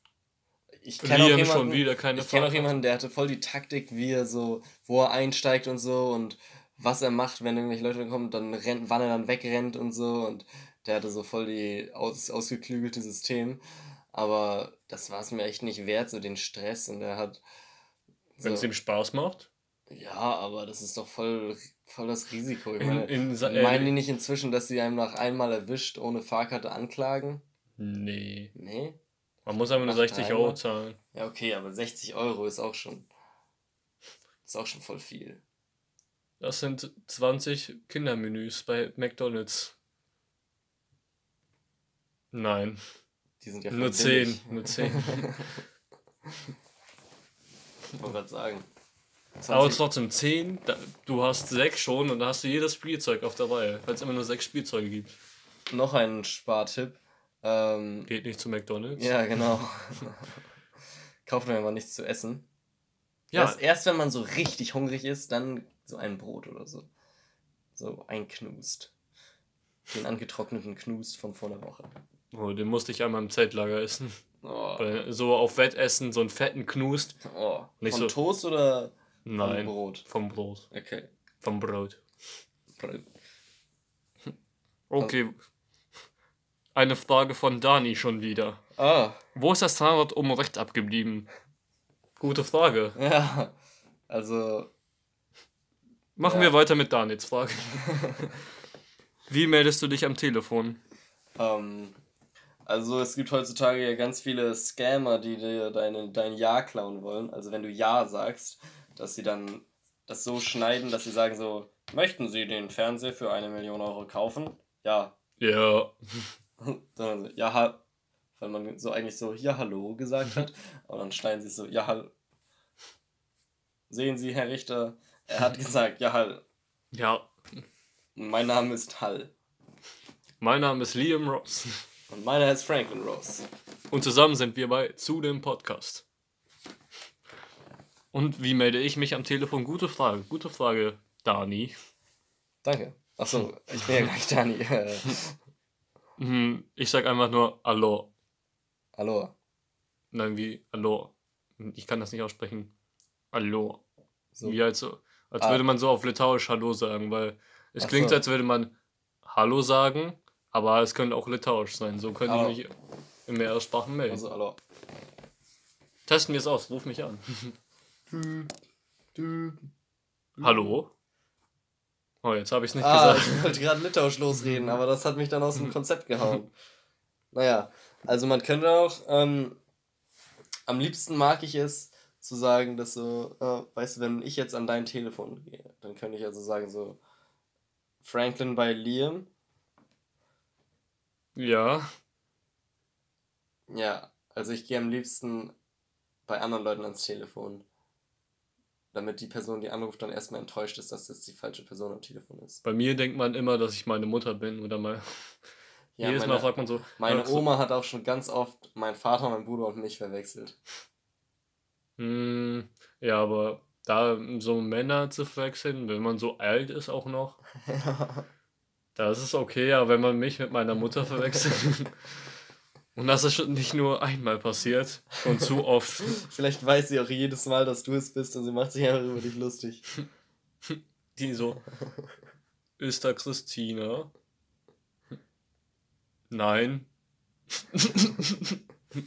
Speaker 1: ich kenne auch jemanden, schon wieder keine Ich kenne auch jemanden, der hatte voll die Taktik, wie er so, wo er einsteigt und so und was er macht, wenn irgendwelche Leute kommen, dann rennt, wann er dann wegrennt und so und der hatte so voll die aus, ausgeklügelte System. Aber das war es mir echt nicht wert, so den Stress und er hat.
Speaker 2: So, wenn es ihm Spaß macht?
Speaker 1: Ja, aber das ist doch voll, voll das Risiko. Ich meine, in, in, äh, meinen die nicht inzwischen, dass sie einem nach einmal erwischt ohne Fahrkarte anklagen? Nee. Nee? Man muss einfach nur 60 Euro zahlen. Ja, okay, aber 60 Euro ist auch schon. Ist auch schon voll viel.
Speaker 2: Das sind 20 Kindermenüs bei McDonalds. Nein. Die sind ja Nur 10. Nur 10.
Speaker 1: ich wollte gerade sagen.
Speaker 2: 20. Aber trotzdem 10, du hast 6 schon und da hast du jedes Spielzeug auf der Reihe, weil es immer nur 6 Spielzeuge gibt.
Speaker 1: Noch ein Spartipp. Ähm,
Speaker 2: Geht nicht zu McDonalds.
Speaker 1: Ja, genau. Kauft man aber nichts zu essen. Ja. Erst, erst wenn man so richtig hungrig ist, dann so ein Brot oder so. So ein Knust. Den angetrockneten Knust von vor einer Woche.
Speaker 2: Oh, den musste ich einmal im Zeltlager essen. Oh. So auf Wettessen, so einen fetten Knust.
Speaker 1: Oh. Nicht von so Toast oder
Speaker 2: Nein, vom Brot? Vom Brot. Okay. Vom Brot. Brot. Okay, eine Frage von Dani schon wieder. Ah. Wo ist das Zahnrad oben rechts abgeblieben? Gute Frage.
Speaker 1: Ja, also.
Speaker 2: Machen ja. wir weiter mit Danis Frage. Wie meldest du dich am Telefon?
Speaker 1: Ähm, also es gibt heutzutage ja ganz viele Scammer, die dir deine, dein Ja klauen wollen. Also wenn du Ja sagst, dass sie dann das so schneiden, dass sie sagen so, möchten Sie den Fernseher für eine Million Euro kaufen? Ja. Ja. Dann so, ja, weil man so eigentlich so, ja, hallo gesagt hat. Aber dann schneiden sie so, ja, hallo. Sehen Sie, Herr Richter, er hat gesagt, ja, Hall. Ja. Mein Name ist Hall.
Speaker 2: Mein Name ist Liam Ross.
Speaker 1: Und meiner ist Franklin Ross.
Speaker 2: Und zusammen sind wir bei Zu dem Podcast. Und wie melde ich mich am Telefon? Gute Frage, gute Frage, Dani.
Speaker 1: Danke. Achso, ich bin ja gar nicht Dani.
Speaker 2: Hm, ich sag einfach nur Hallo.
Speaker 1: Hallo.
Speaker 2: Nein, wie Hallo. Ich kann das nicht aussprechen. Hallo. So. Wie als, als ah. würde man so auf Litauisch Hallo sagen, weil es Ach klingt, so. als würde man Hallo sagen, aber es könnte auch Litauisch sein. So können Hallo. die mich in mehrere Sprachen melden. Also Hallo. Testen wir es aus, ruf mich an. Hallo? Oh, jetzt habe ich es nicht
Speaker 1: ah, gesagt. Ich wollte gerade Litauisch losreden, aber das hat mich dann aus dem Konzept gehauen. Naja, also man könnte auch, ähm, am liebsten mag ich es zu sagen, dass so, äh, weißt du, wenn ich jetzt an dein Telefon gehe, dann könnte ich also sagen so, Franklin bei Liam. Ja. Ja, also ich gehe am liebsten bei anderen Leuten ans Telefon. Damit die Person, die anruft, dann erstmal enttäuscht ist, dass das die falsche Person am Telefon ist.
Speaker 2: Bei mir denkt man immer, dass ich meine Mutter bin oder mal. Ja, jedes
Speaker 1: meine, Mal fragt man so. Meine Oma hat auch schon ganz oft meinen Vater, meinen Bruder und mich verwechselt.
Speaker 2: Hm, ja, aber da so Männer zu verwechseln, wenn man so alt ist auch noch, da ist okay, aber wenn man mich mit meiner Mutter verwechselt. Und das ist schon nicht nur einmal passiert und zu oft.
Speaker 1: Vielleicht weiß sie auch jedes Mal, dass du es bist und sie macht sich einfach über dich lustig.
Speaker 2: Die so. Ist da Christina? Nein.
Speaker 1: du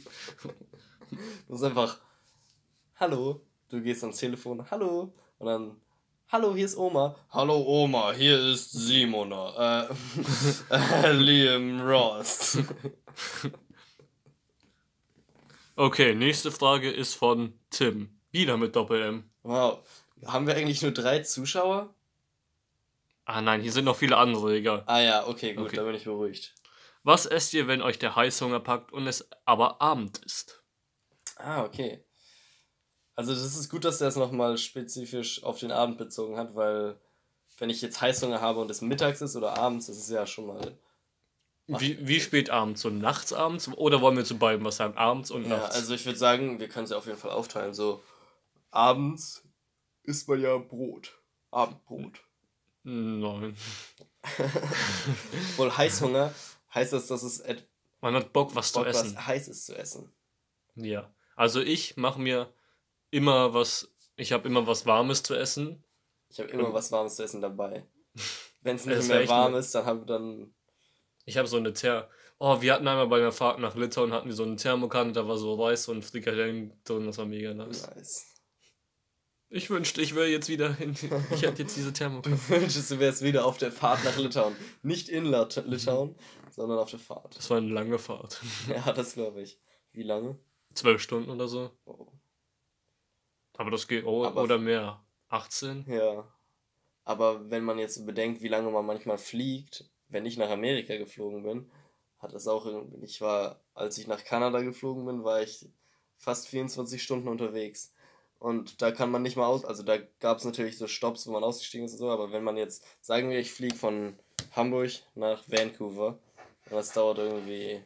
Speaker 1: musst einfach. Hallo. Du gehst ans Telefon. Hallo. Und dann. Hallo, hier ist Oma.
Speaker 2: Hallo Oma, hier ist Simona. Äh, Liam Ross. Okay, nächste Frage ist von Tim. Wieder mit Doppel-M.
Speaker 1: Wow. Haben wir eigentlich nur drei Zuschauer?
Speaker 2: Ah nein, hier sind noch viele andere, egal.
Speaker 1: Ah ja, okay, gut, okay. da bin ich beruhigt.
Speaker 2: Was esst ihr, wenn euch der Heißhunger packt und es aber Abend ist?
Speaker 1: Ah, okay. Also das ist gut, dass er es nochmal spezifisch auf den Abend bezogen hat, weil wenn ich jetzt Heißhunger habe und es mittags ist oder abends, das ist ja schon mal
Speaker 2: wie, wie spät abends? So nachts abends? Oder wollen wir zu beiden was sagen? Abends und
Speaker 1: nachts? Ja, also ich würde sagen, wir können es ja auf jeden Fall aufteilen. So, abends isst man ja Brot. Abendbrot. Nein. Wohl Heißhunger heißt das, dass es.
Speaker 2: Man hat Bock, was Bock, zu essen.
Speaker 1: Was Heißes zu essen.
Speaker 2: Ja. Also ich mache mir immer was. Ich habe immer was Warmes zu essen.
Speaker 1: Ich habe immer was Warmes zu essen dabei. Wenn es nicht mehr warm ist, dann habe dann
Speaker 2: ich habe so eine Ther. Oh, wir hatten einmal bei der Fahrt nach Litauen hatten wir so eine Thermokanne, da war so Reis und Frikadellen drin, das war mega nice. Nice. Ich wünschte, ich wäre jetzt wieder in. Ich hätte jetzt diese Thermokanne.
Speaker 1: Du wünschst, du wärst wieder auf der Fahrt nach Litauen. Nicht in Litauen, sondern auf der Fahrt.
Speaker 2: Das war eine lange Fahrt.
Speaker 1: Ja, das glaube ich. Wie lange?
Speaker 2: Zwölf Stunden oder so. Oh. Aber das geht. Oh, Aber oder mehr. 18?
Speaker 1: Ja. Aber wenn man jetzt bedenkt, wie lange man manchmal fliegt, wenn ich nach Amerika geflogen bin, hat das auch irgendwie, ich war, als ich nach Kanada geflogen bin, war ich fast 24 Stunden unterwegs. Und da kann man nicht mal aus, also da gab es natürlich so Stops, wo man ausgestiegen ist und so, aber wenn man jetzt, sagen wir, ich fliege von Hamburg nach Vancouver, und das dauert irgendwie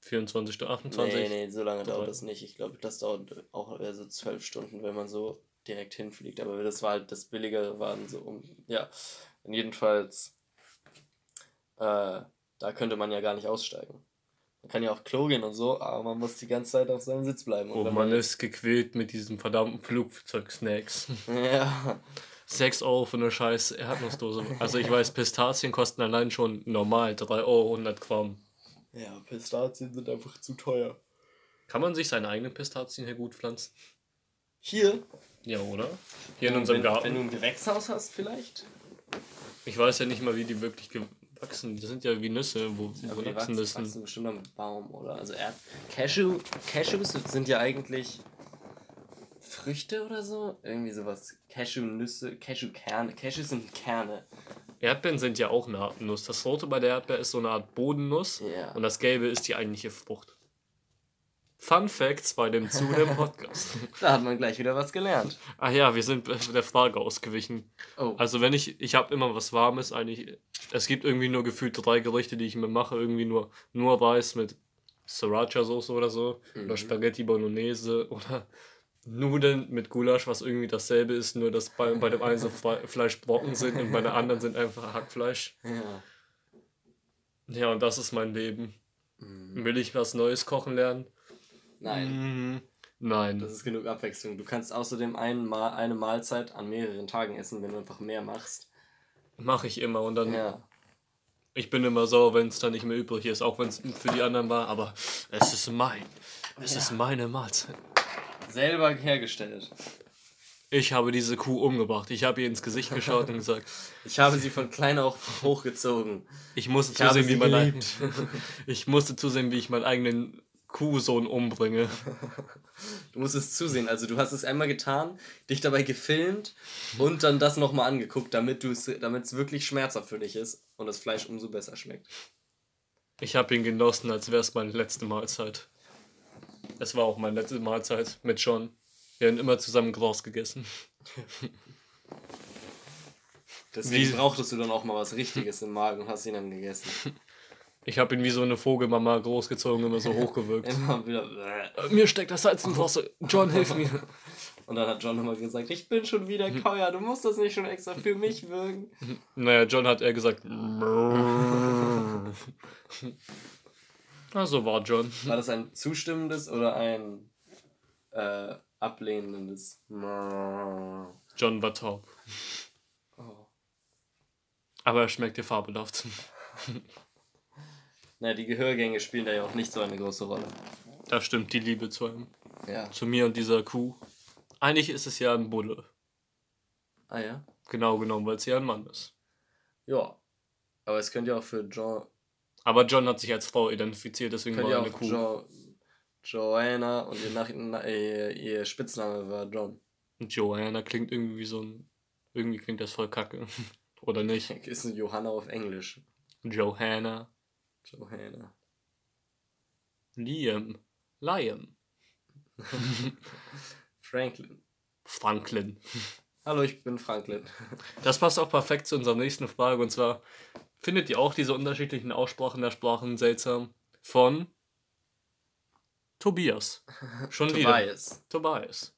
Speaker 2: 24 Stunden, 28?
Speaker 1: Nee, nee, so lange dauert das nicht. Ich glaube, das dauert auch eher so 12 Stunden, wenn man so direkt hinfliegt. Aber das war halt das Billigere, waren so um, ja. Jedenfalls äh, da könnte man ja gar nicht aussteigen. Man kann ja auch Klo gehen und so, aber man muss die ganze Zeit auf seinem Sitz bleiben.
Speaker 2: Und oh, man, man ist gequält mit diesen verdammten Flugzeug-Snacks. Ja. 6 Euro für eine scheiß Erdnussdose. Also ich weiß, Pistazien kosten allein schon normal 3 Euro 100 Gramm.
Speaker 1: Ja, Pistazien sind einfach zu teuer.
Speaker 2: Kann man sich seine eigenen Pistazien hier gut pflanzen?
Speaker 1: Hier?
Speaker 2: Ja, oder? Hier in unserem
Speaker 1: wenn, Garten. Wenn du ein Gewächshaus hast, vielleicht?
Speaker 2: Ich weiß ja nicht mal, wie die wirklich wachsen. Das sind ja wie Nüsse, wo, ja, wo wachsen,
Speaker 1: wachsen müssen. wachsen bestimmt am Baum, oder? Also Erd Cashew, Cashews sind ja eigentlich Früchte oder so? Irgendwie sowas. Cashew-Nüsse, Cashew-Kerne. Cashews sind Kerne.
Speaker 2: Erdbeeren sind ja auch eine Art Nuss. Das rote bei der Erdbeer ist so eine Art Bodennuss ja. und das gelbe ist die eigentliche Frucht. Fun Facts bei dem zu dem Podcast.
Speaker 1: da hat man gleich wieder was gelernt.
Speaker 2: Ach ja, wir sind der Frage ausgewichen. Oh. Also wenn ich, ich habe immer was Warmes eigentlich. Es gibt irgendwie nur gefühlt drei Gerichte, die ich mir mache. Irgendwie nur, nur Reis mit Sriracha-Soße oder so. Mhm. Oder Spaghetti Bolognese oder Nudeln mit Gulasch, was irgendwie dasselbe ist, nur dass bei, bei dem einen so Fleischbrocken sind und bei der anderen sind einfach Hackfleisch. Ja. Ja, und das ist mein Leben. Mhm. Will ich was Neues kochen lernen?
Speaker 1: Nein.
Speaker 2: Mhm. Nein.
Speaker 1: Das ist genug Abwechslung. Du kannst außerdem ein Mal, eine Mahlzeit an mehreren Tagen essen, wenn du einfach mehr machst.
Speaker 2: Mache ich immer und dann. Ja. Ich bin immer sauer, wenn es dann nicht mehr übrig ist, auch wenn es für die anderen war, aber es ist mein. Es ja. ist meine Mahlzeit.
Speaker 1: Selber hergestellt.
Speaker 2: Ich habe diese Kuh umgebracht. Ich habe ihr ins Gesicht geschaut und gesagt.
Speaker 1: Ich habe sie von klein auf hochgezogen.
Speaker 2: Ich musste ich zusehen, wie man. ich musste zusehen, wie ich meinen eigenen Kuhsohn umbringe.
Speaker 1: Du musst es zusehen. Also du hast es einmal getan, dich dabei gefilmt und dann das nochmal angeguckt, damit es wirklich schmerzhaft für dich ist und das Fleisch umso besser schmeckt.
Speaker 2: Ich habe ihn genossen, als wäre es meine letzte Mahlzeit. Es war auch meine letzte Mahlzeit mit John. Wir haben immer zusammen Gras gegessen.
Speaker 1: Deswegen wie? brauchtest du dann auch mal was Richtiges im Magen und hast ihn dann gegessen.
Speaker 2: Ich habe ihn wie so eine Vogelmama großgezogen, immer so hochgewirkt. immer wieder. Äh, mir steckt das Salz im Wasser. John, hilf mir.
Speaker 1: Und dann hat John immer gesagt, ich bin schon wieder Keuer, du musst das nicht schon extra für mich wirken.
Speaker 2: Naja, John hat eher gesagt. also war John.
Speaker 1: War das ein zustimmendes oder ein äh, ablehnendes?
Speaker 2: John war taub. Oh. Aber er schmeckt dir fabelhaft.
Speaker 1: Naja, die Gehörgänge spielen da ja auch nicht so eine große Rolle.
Speaker 2: Da stimmt die Liebe zu ihm. Ja. Zu mir und dieser Kuh. Eigentlich ist es ja ein Bulle.
Speaker 1: Ah ja?
Speaker 2: Genau genommen, weil es ja ein Mann ist.
Speaker 1: Ja. Aber es könnte ja auch für John.
Speaker 2: Aber John hat sich als Frau identifiziert, deswegen war er eine Kuh.
Speaker 1: Jo Joanna und ihr, Nach ihr, ihr Spitzname war John.
Speaker 2: Joanna klingt irgendwie so ein. Irgendwie klingt das voll kacke. Oder nicht?
Speaker 1: Ist ein Johanna auf Englisch.
Speaker 2: Johanna.
Speaker 1: Johanna.
Speaker 2: Liam. Liam.
Speaker 1: Franklin.
Speaker 2: Franklin.
Speaker 1: Hallo, ich bin Franklin.
Speaker 2: Das passt auch perfekt zu unserer nächsten Frage und zwar: Findet ihr auch diese unterschiedlichen Aussprachen der Sprachen seltsam? Von Tobias. Schon wieder. Tobias. Tobias.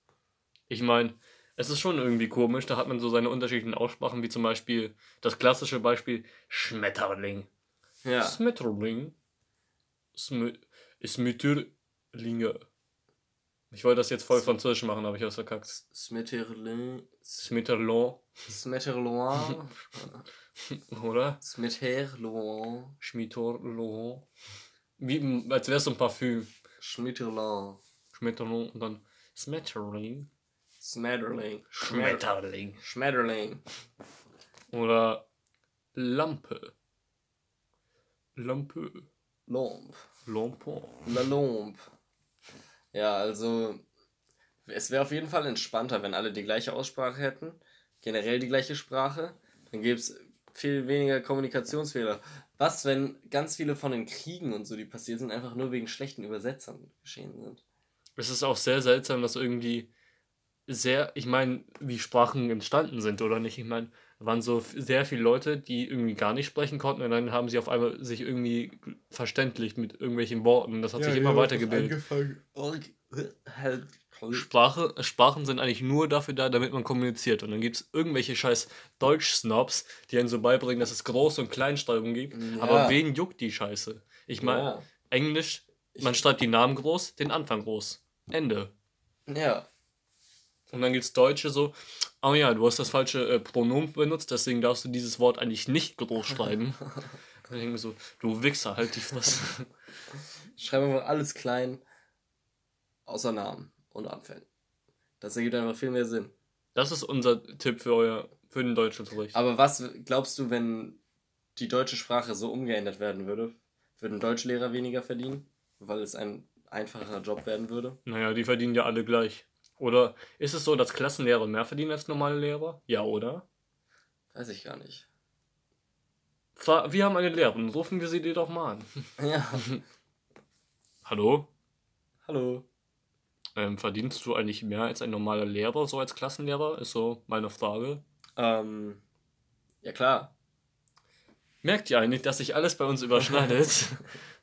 Speaker 2: Ich meine, es ist schon irgendwie komisch, da hat man so seine unterschiedlichen Aussprachen, wie zum Beispiel das klassische Beispiel Schmetterling. Ja. Schmetterling. Sm Smütterlinge. Ich wollte das jetzt voll französisch machen, aber ich hab's verkackt.
Speaker 1: Smetterlin.
Speaker 2: Smetterlon.
Speaker 1: Smetterloin.
Speaker 2: Oder?
Speaker 1: Smetterloin.
Speaker 2: Schmitterloin. Wie, als wär's so ein Parfüm.
Speaker 1: Schmitterloin.
Speaker 2: Schmetterlon und dann Smetterling.
Speaker 1: Smetterling.
Speaker 2: Schmetterling.
Speaker 1: Schmetterling.
Speaker 2: Oder Lampe. Lampe.
Speaker 1: Lampe.
Speaker 2: Lampe.
Speaker 1: La Lampe. Ja, also es wäre auf jeden Fall entspannter, wenn alle die gleiche Aussprache hätten, generell die gleiche Sprache. Dann gäbe es viel weniger Kommunikationsfehler. Was, wenn ganz viele von den Kriegen und so, die passiert sind, einfach nur wegen schlechten Übersetzern geschehen sind?
Speaker 2: Es ist auch sehr seltsam, dass irgendwie sehr, ich meine, wie Sprachen entstanden sind oder nicht. Ich meine, waren so sehr viele Leute, die irgendwie gar nicht sprechen konnten und dann haben sie auf einmal sich irgendwie verständlich mit irgendwelchen Worten. Das hat ja, sich immer ja, weitergebildet. Halt Sprache, Sprachen sind eigentlich nur dafür da, damit man kommuniziert. Und dann gibt es irgendwelche scheiß Deutsch-Snobs, die einen so beibringen, dass es Groß- und Kleinschreibung gibt. Ja. Aber wen juckt die Scheiße? Ich meine, ja. Englisch, man schreibt die Namen groß, den Anfang groß. Ende.
Speaker 1: Ja.
Speaker 2: Und dann gibt es Deutsche so, oh ja, du hast das falsche äh, Pronomen benutzt, deswegen darfst du dieses Wort eigentlich nicht groß schreiben. dann denke ich mir so, du Wichser, halt dich was.
Speaker 1: Schreib einfach alles klein, außer Namen und Anfängen. Das ergibt einfach viel mehr Sinn.
Speaker 2: Das ist unser Tipp für euer, für den deutschen Unterricht.
Speaker 1: Aber was glaubst du, wenn die deutsche Sprache so umgeändert werden würde? Würden Deutschlehrer weniger verdienen? Weil es ein einfacher Job werden würde?
Speaker 2: Naja, die verdienen ja alle gleich. Oder ist es so, dass Klassenlehrer mehr verdienen als normale Lehrer? Ja, oder?
Speaker 1: Weiß ich gar nicht.
Speaker 2: Wir haben eine Lehrerin, rufen wir sie dir doch mal an. Ja. Hallo?
Speaker 1: Hallo.
Speaker 2: Ähm, verdienst du eigentlich mehr als ein normaler Lehrer, so als Klassenlehrer? Ist so meine Frage.
Speaker 1: Ähm, ja klar.
Speaker 2: Merkt ihr eigentlich, dass sich alles bei uns überschneidet?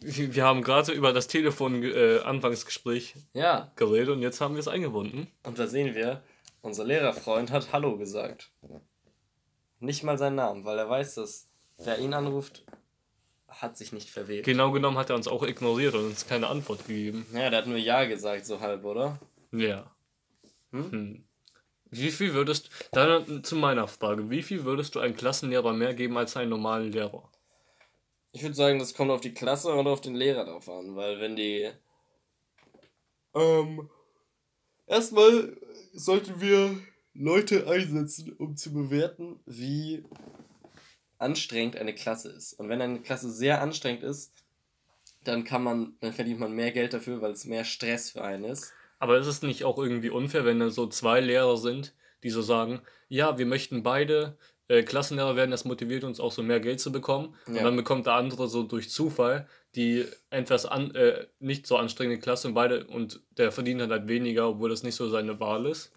Speaker 2: Wir haben gerade über das Telefon äh,
Speaker 1: ja.
Speaker 2: geredet und jetzt haben wir es eingebunden.
Speaker 1: Und da sehen wir, unser Lehrerfreund hat Hallo gesagt. Nicht mal seinen Namen, weil er weiß, dass wer ihn anruft, hat sich nicht verwählt.
Speaker 2: Genau genommen hat er uns auch ignoriert und uns keine Antwort gegeben.
Speaker 1: Ja, der hat nur Ja gesagt, so halb, oder?
Speaker 2: Ja. Hm? Hm. Wie viel würdest, dann zu meiner Frage, wie viel würdest du einem Klassenlehrer mehr geben als einen normalen Lehrer?
Speaker 1: Ich würde sagen, das kommt auf die Klasse oder auf den Lehrer drauf an, weil wenn die. Ähm. Erstmal sollten wir Leute einsetzen, um zu bewerten, wie anstrengend eine Klasse ist. Und wenn eine Klasse sehr anstrengend ist, dann kann man, dann verdient man mehr Geld dafür, weil es mehr Stress für einen ist.
Speaker 2: Aber ist es nicht auch irgendwie unfair, wenn da so zwei Lehrer sind, die so sagen, ja, wir möchten beide äh, Klassenlehrer werden, das motiviert uns auch so mehr Geld zu bekommen. Ja. Und dann bekommt der andere so durch Zufall die etwas an, äh, nicht so anstrengende Klasse und beide und der verdient halt weniger, obwohl das nicht so seine Wahl ist.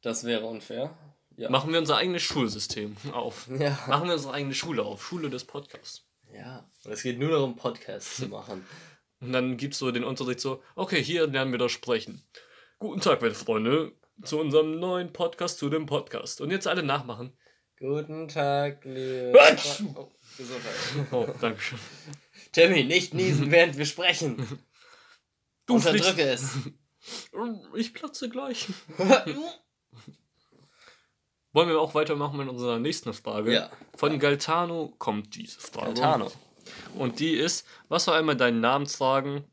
Speaker 1: Das wäre unfair.
Speaker 2: Ja. Machen wir unser eigenes Schulsystem auf. Ja. Machen wir unsere eigene Schule auf. Schule des Podcasts.
Speaker 1: Ja. Und es geht nur darum, Podcasts zu machen.
Speaker 2: Und dann gibt es so den Unterricht so, okay, hier lernen wir das Sprechen. Guten Tag, meine Freunde, zu unserem neuen Podcast, zu dem Podcast. Und jetzt alle nachmachen.
Speaker 1: Guten Tag, liebe... oh,
Speaker 2: Gesundheit. Oh, danke schön.
Speaker 1: Timmy, nicht niesen, während wir sprechen. Du Unterdrücke es.
Speaker 2: Ich platze gleich. Wollen wir auch weitermachen mit unserer nächsten Frage? Ja. Von Galtano kommt diese Frage. Galtano. Und die ist, was soll einmal deinen Namen tragen?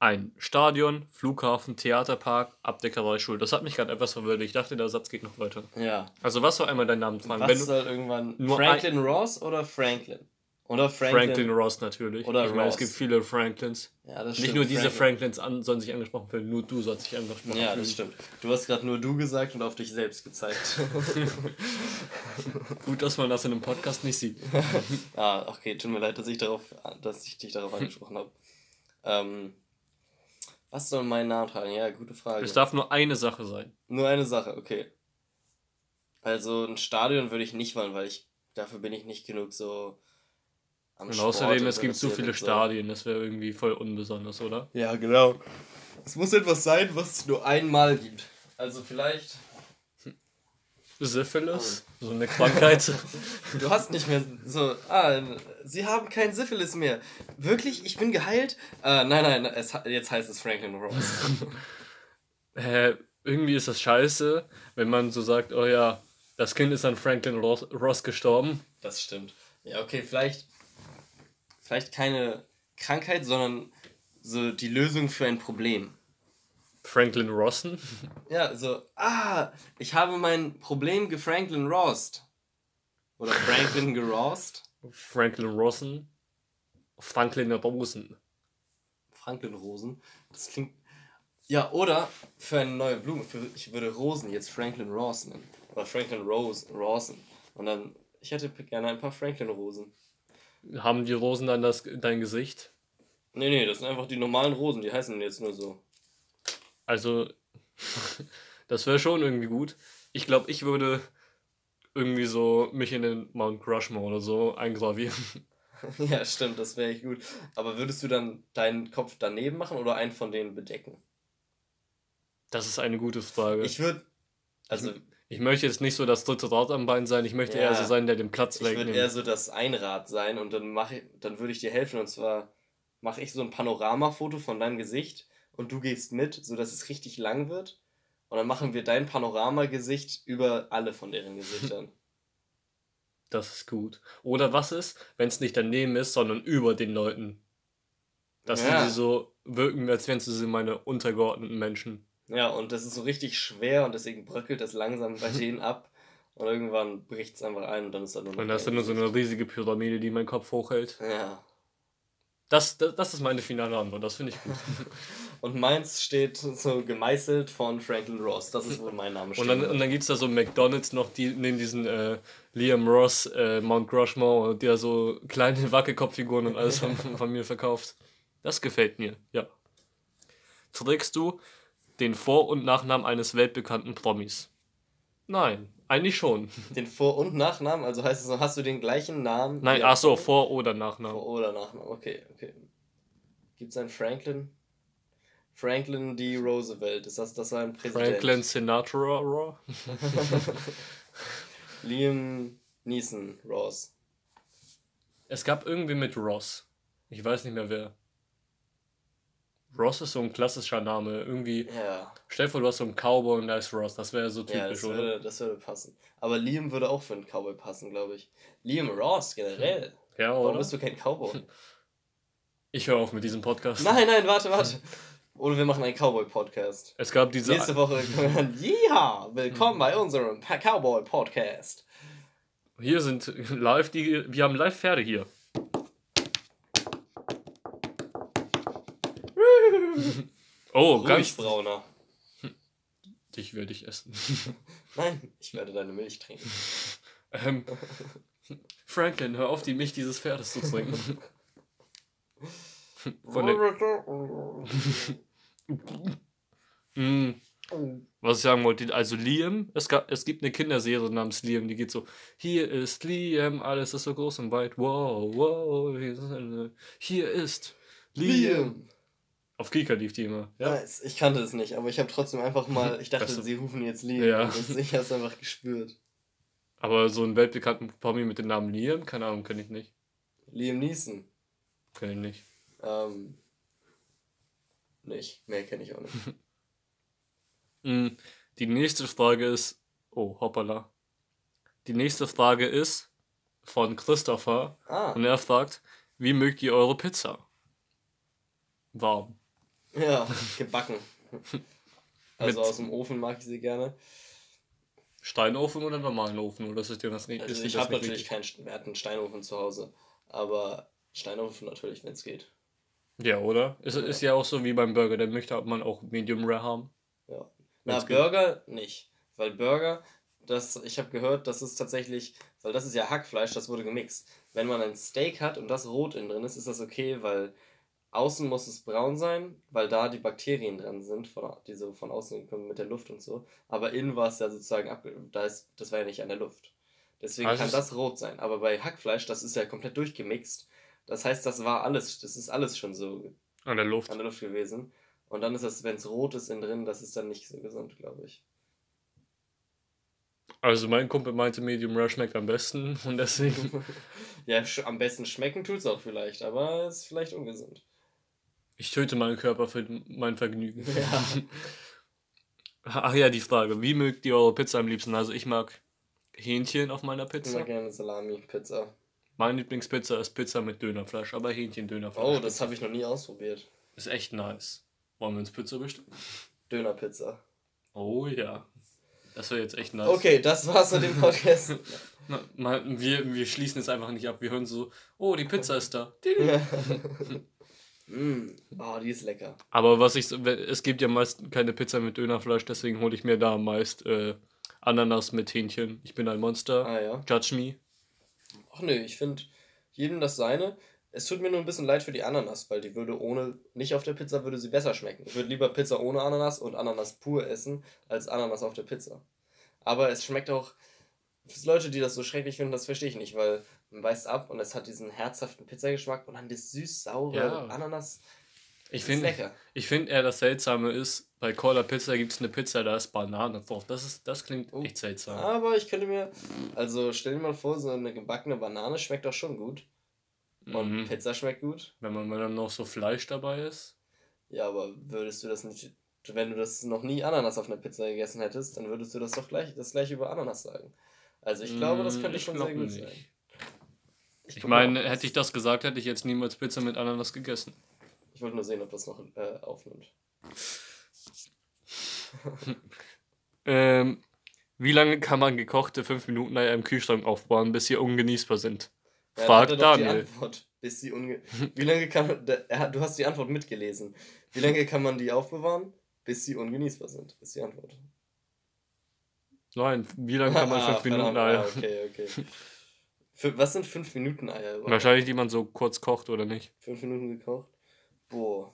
Speaker 2: Ein Stadion, Flughafen, Theaterpark, Abdeckerei, Schule. Das hat mich gerade etwas verwirrt. Ich dachte, der Satz geht noch weiter. Ja. Also was soll einmal deinen Namen tragen?
Speaker 1: Was Wenn soll irgendwann Franklin Ross oder Franklin? Oder
Speaker 2: Franklin, Franklin Ross natürlich. Oder ich meine, es gibt viele Franklins. Ja, das Nicht nur diese Franklin. Franklins an, sollen sich angesprochen fühlen, nur du sollst dich angesprochen
Speaker 1: fühlen. Ja, das stimmt. Du hast gerade nur du gesagt und auf dich selbst gezeigt.
Speaker 2: Gut, dass man das in einem Podcast nicht sieht.
Speaker 1: ah, okay, tut mir leid, dass ich, darauf, dass ich dich darauf angesprochen habe. Ähm, was soll mein Name tragen? Ja, gute Frage.
Speaker 2: Es darf nur eine Sache sein.
Speaker 1: Nur eine Sache, okay. Also ein Stadion würde ich nicht wollen, weil ich dafür bin ich nicht genug so
Speaker 2: am Und außerdem, es gibt so viele Stadien, das wäre irgendwie voll unbesonders, oder?
Speaker 1: Ja, genau. Es muss etwas sein, was es nur einmal gibt. Also vielleicht.
Speaker 2: Syphilis? Oh. So eine Krankheit.
Speaker 1: du hast nicht mehr so. Ah, sie haben kein Syphilis mehr. Wirklich? Ich bin geheilt? Äh, nein, nein, es, jetzt heißt es Franklin Ross.
Speaker 2: äh, irgendwie ist das scheiße, wenn man so sagt, oh ja, das Kind ist an Franklin Ross, Ross gestorben.
Speaker 1: Das stimmt. Ja, okay, vielleicht vielleicht keine Krankheit, sondern so die Lösung für ein Problem.
Speaker 2: Franklin Rossen?
Speaker 1: Ja, so, ah, ich habe mein Problem gefranklin Rost. Oder Franklin gerost.
Speaker 2: Franklin Rossen. Franklin Rosen.
Speaker 1: Franklin Rosen. Das klingt. Ja, oder für eine neue Blume. Für, ich würde Rosen jetzt Franklin Ross nennen. Oder Franklin Rose, Rosen. Und dann, ich hätte gerne ein paar Franklin Rosen.
Speaker 2: Haben die Rosen dann das, dein Gesicht?
Speaker 1: Nee, nee, das sind einfach die normalen Rosen, die heißen jetzt nur so.
Speaker 2: Also, das wäre schon irgendwie gut. Ich glaube, ich würde irgendwie so mich in den Mount Rushmore oder so eingravieren.
Speaker 1: ja, stimmt, das wäre echt gut. Aber würdest du dann deinen Kopf daneben machen oder einen von denen bedecken?
Speaker 2: Das ist eine gute Frage.
Speaker 1: Ich würde. Also,
Speaker 2: ich möchte jetzt nicht so das dritte Rad am Bein sein, ich möchte ja, eher so sein, der den Platz
Speaker 1: wegnimmt. Ich würde eher so das Einrad sein und dann mache dann würde ich dir helfen und zwar mache ich so ein Panoramafoto von deinem Gesicht und du gehst mit, sodass es richtig lang wird und dann machen wir dein Panoramagesicht über alle von deren Gesichtern.
Speaker 2: Das ist gut. Oder was ist, wenn es nicht daneben ist, sondern über den Leuten? Dass ja. sie so wirken, als wären sie meine untergeordneten Menschen.
Speaker 1: Ja, und das ist so richtig schwer und deswegen bröckelt das langsam bei denen ab. Und irgendwann bricht es einfach ein und dann ist da
Speaker 2: nur Und da ist dann nur so eine riesige Pyramide, die meinen Kopf hochhält. Ja. Das, das, das ist meine finale Antwort, das finde ich gut.
Speaker 1: und meins steht so gemeißelt von Franklin Ross, das ist, wo mein Name
Speaker 2: steht. Und dann, und dann gibt es da so McDonalds noch, die neben diesen äh, Liam Ross, äh, Mount Rushmore, der so kleine Wackelkopffiguren und alles von, von mir verkauft. Das gefällt mir, ja. Trägst du den Vor- und Nachnamen eines weltbekannten Promis? Nein, eigentlich schon.
Speaker 1: Den Vor- und Nachnamen? Also heißt es so, hast du den gleichen Namen?
Speaker 2: Nein, ach so, Vor- oder Nachnamen.
Speaker 1: Vor- oder Nachnamen, okay, okay. Gibt es einen Franklin? Franklin D. Roosevelt, ist das, das war ein Präsident. Franklin Sinatra? Liam Neeson, Ross.
Speaker 2: Es gab irgendwie mit Ross. Ich weiß nicht mehr wer. Ross ist so ein klassischer Name. Irgendwie. Ja. Stell dir vor, du hast so einen Cowboy und da ist Ross. Das wäre so typisch, ja,
Speaker 1: das würde, oder? Das würde passen. Aber Liam würde auch für einen Cowboy passen, glaube ich. Liam Ross generell. Ja, oder? Warum bist du kein Cowboy?
Speaker 2: Ich höre auf mit diesem Podcast.
Speaker 1: Nein, nein, warte, warte. Oder wir machen einen Cowboy-Podcast.
Speaker 2: Es gab diese.
Speaker 1: Nächste Woche kommen wir ja, willkommen bei unserem Cowboy-Podcast.
Speaker 2: Hier sind live die. Wir haben live Pferde hier. Oh, ganz. brauner. Dich werde ich essen.
Speaker 1: Nein, ich werde deine Milch trinken.
Speaker 2: ähm, Franklin, hör auf, die Milch dieses Pferdes zu trinken. Von der mm. Was ich sagen wollte, also Liam, es, gab, es gibt eine Kinderserie namens Liam, die geht so, hier ist Liam, alles ist so groß und weit, wow, wow, hier ist Liam. Liam. Auf Kika lief die immer.
Speaker 1: Ja. Ich kannte es nicht, aber ich habe trotzdem einfach mal, ich dachte, sie rufen jetzt Liam. Ja. Das, ich habe es einfach gespürt.
Speaker 2: Aber so einen weltbekannten Promi mit dem Namen Liam, keine Ahnung, kenne ich nicht.
Speaker 1: Liam Neeson.
Speaker 2: Kenne ich nicht.
Speaker 1: Ähm, nicht. Mehr kenne ich auch nicht.
Speaker 2: Mm, die nächste Frage ist. Oh, hoppala. Die nächste Frage ist von Christopher. Ah. Und er fragt: Wie mögt ihr eure Pizza? Warm.
Speaker 1: Ja, gebacken. also aus dem Ofen mag ich sie gerne.
Speaker 2: Steinofen oder normalen Ofen? Oder ist dir das nicht?
Speaker 1: Also ich habe natürlich keinen, Steinofen zu Hause, aber Steinofen natürlich, wenn es geht.
Speaker 2: Ja, oder? Ist, ja. ist ja auch so wie beim Burger, der möchte man auch Medium Rare haben.
Speaker 1: Ja. Na, Burger nicht. Weil Burger, das, ich habe gehört, das ist tatsächlich, weil das ist ja Hackfleisch, das wurde gemixt. Wenn man ein Steak hat und das rot innen drin ist, ist das okay, weil außen muss es braun sein, weil da die Bakterien dran sind, von, die so von außen kommen mit der Luft und so. Aber innen war es ja sozusagen ab, da ist, das war ja nicht an der Luft. Deswegen also kann das rot sein. Aber bei Hackfleisch, das ist ja komplett durchgemixt. Das heißt, das war alles, das ist alles schon so
Speaker 2: an der Luft,
Speaker 1: an der Luft gewesen. Und dann ist das, wenn es rot ist innen drin, das ist dann nicht so gesund, glaube ich.
Speaker 2: Also mein Kumpel meinte, Medium Rare schmeckt am besten und deswegen.
Speaker 1: ja, am besten schmecken tut es auch vielleicht, aber es ist vielleicht ungesund.
Speaker 2: Ich töte meinen Körper für mein Vergnügen. Ja. Ach ja, die Frage. Wie mögt ihr eure Pizza am liebsten? Also ich mag Hähnchen auf meiner Pizza. Ich
Speaker 1: mag gerne Salami-Pizza.
Speaker 2: Meine Lieblingspizza ist Pizza mit Dönerfleisch, aber Hähnchen-Dönerfleisch.
Speaker 1: Oh, das habe ich noch nie ausprobiert.
Speaker 2: Ist echt nice. Wollen wir uns Pizza bestellen?
Speaker 1: Dönerpizza.
Speaker 2: Oh ja. Das wäre jetzt echt nice.
Speaker 1: Okay, das war's mit dem Podcast.
Speaker 2: Na, mal, wir, wir schließen es einfach nicht ab. Wir hören so, oh, die Pizza ist da.
Speaker 1: Mm. Oh, die ist lecker.
Speaker 2: Aber was ich, es gibt ja meist keine Pizza mit Dönerfleisch, deswegen hole ich mir da meist äh, Ananas mit Hähnchen. Ich bin ein Monster.
Speaker 1: Ah, ja.
Speaker 2: Judge me.
Speaker 1: Ach nö, ich finde jedem das seine. Es tut mir nur ein bisschen leid für die Ananas, weil die würde ohne, nicht auf der Pizza würde sie besser schmecken. Ich würde lieber Pizza ohne Ananas und Ananas pur essen, als Ananas auf der Pizza. Aber es schmeckt auch, für Leute, die das so schrecklich finden, das verstehe ich nicht, weil man beißt ab und es hat diesen herzhaften Pizzageschmack und dann das süß-saure ja. Ananas.
Speaker 2: Ich finde ich find eher das Seltsame ist, bei Cola Pizza gibt es eine Pizza, da ist Banane drauf. Das, ist, das klingt oh. echt seltsam.
Speaker 1: Aber ich könnte mir, also stell dir mal vor, so eine gebackene Banane schmeckt doch schon gut. Und mhm. Pizza schmeckt gut.
Speaker 2: Wenn man dann noch so Fleisch dabei ist.
Speaker 1: Ja, aber würdest du das nicht, wenn du das noch nie Ananas auf einer Pizza gegessen hättest, dann würdest du das doch gleich, das gleiche über Ananas sagen. Also ich glaube, das könnte mm, schon sehr gut nicht. sein.
Speaker 2: Ich, ich meine, hätte ich das gesagt, hätte ich jetzt niemals Pizza mit Ananas gegessen.
Speaker 1: Ich wollte nur sehen, ob das noch äh, aufnimmt.
Speaker 2: ähm, wie lange kann man gekochte 5 Minuten Eier im Kühlschrank aufbauen, bis sie ungenießbar sind? Ja, Fragt
Speaker 1: Daniel. Antwort, bis sie unge wie lange kann man, du hast die Antwort mitgelesen. Wie lange kann man die aufbewahren, bis sie ungenießbar sind? Ist die Antwort.
Speaker 2: Nein, wie lange kann man 5 ah, Minuten Eier?
Speaker 1: Ah, okay, okay. Für, was sind 5 Minuten Eier?
Speaker 2: Wahrscheinlich, die man so kurz kocht, oder nicht?
Speaker 1: 5 Minuten gekocht? Boah.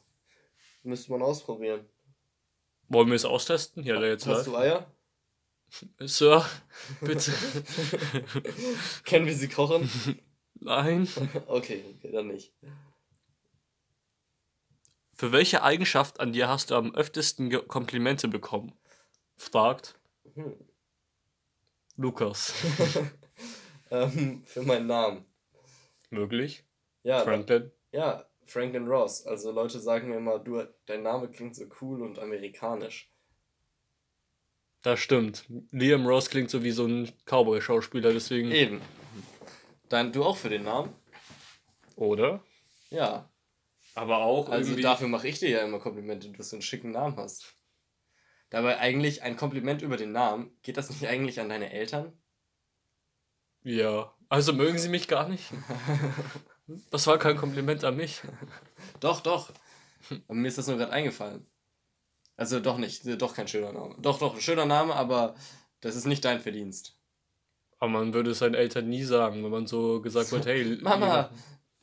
Speaker 1: Müsste man ausprobieren.
Speaker 2: Wollen wir es austesten? Ja, der jetzt
Speaker 1: Hast live. du Eier?
Speaker 2: Sir, bitte.
Speaker 1: Kennen wir sie kochen?
Speaker 2: Nein.
Speaker 1: okay, okay, dann nicht.
Speaker 2: Für welche Eigenschaft an dir hast du am öftesten Komplimente bekommen? Fragt. Hm. Lukas.
Speaker 1: ähm, für meinen Namen.
Speaker 2: Möglich?
Speaker 1: Ja. Franklin? Ja, Franklin Ross. Also Leute sagen mir immer, du, dein Name klingt so cool und amerikanisch.
Speaker 2: Das stimmt. Liam Ross klingt so wie so ein Cowboy-Schauspieler, deswegen.
Speaker 1: Eben. Dann du auch für den Namen?
Speaker 2: Oder?
Speaker 1: Ja.
Speaker 2: Aber auch.
Speaker 1: Also irgendwie... dafür mache ich dir ja immer Komplimente, dass du einen schicken Namen hast. Dabei eigentlich ein Kompliment über den Namen, geht das nicht eigentlich an deine Eltern?
Speaker 2: Ja. Also mögen sie mich gar nicht? Das war kein Kompliment an mich.
Speaker 1: doch, doch. Aber mir ist das nur gerade eingefallen. Also doch nicht, doch kein schöner Name. Doch, doch, ein schöner Name, aber das ist nicht dein Verdienst.
Speaker 2: Aber man würde es seinen Eltern nie sagen, wenn man so gesagt wird, hey.
Speaker 1: Mama,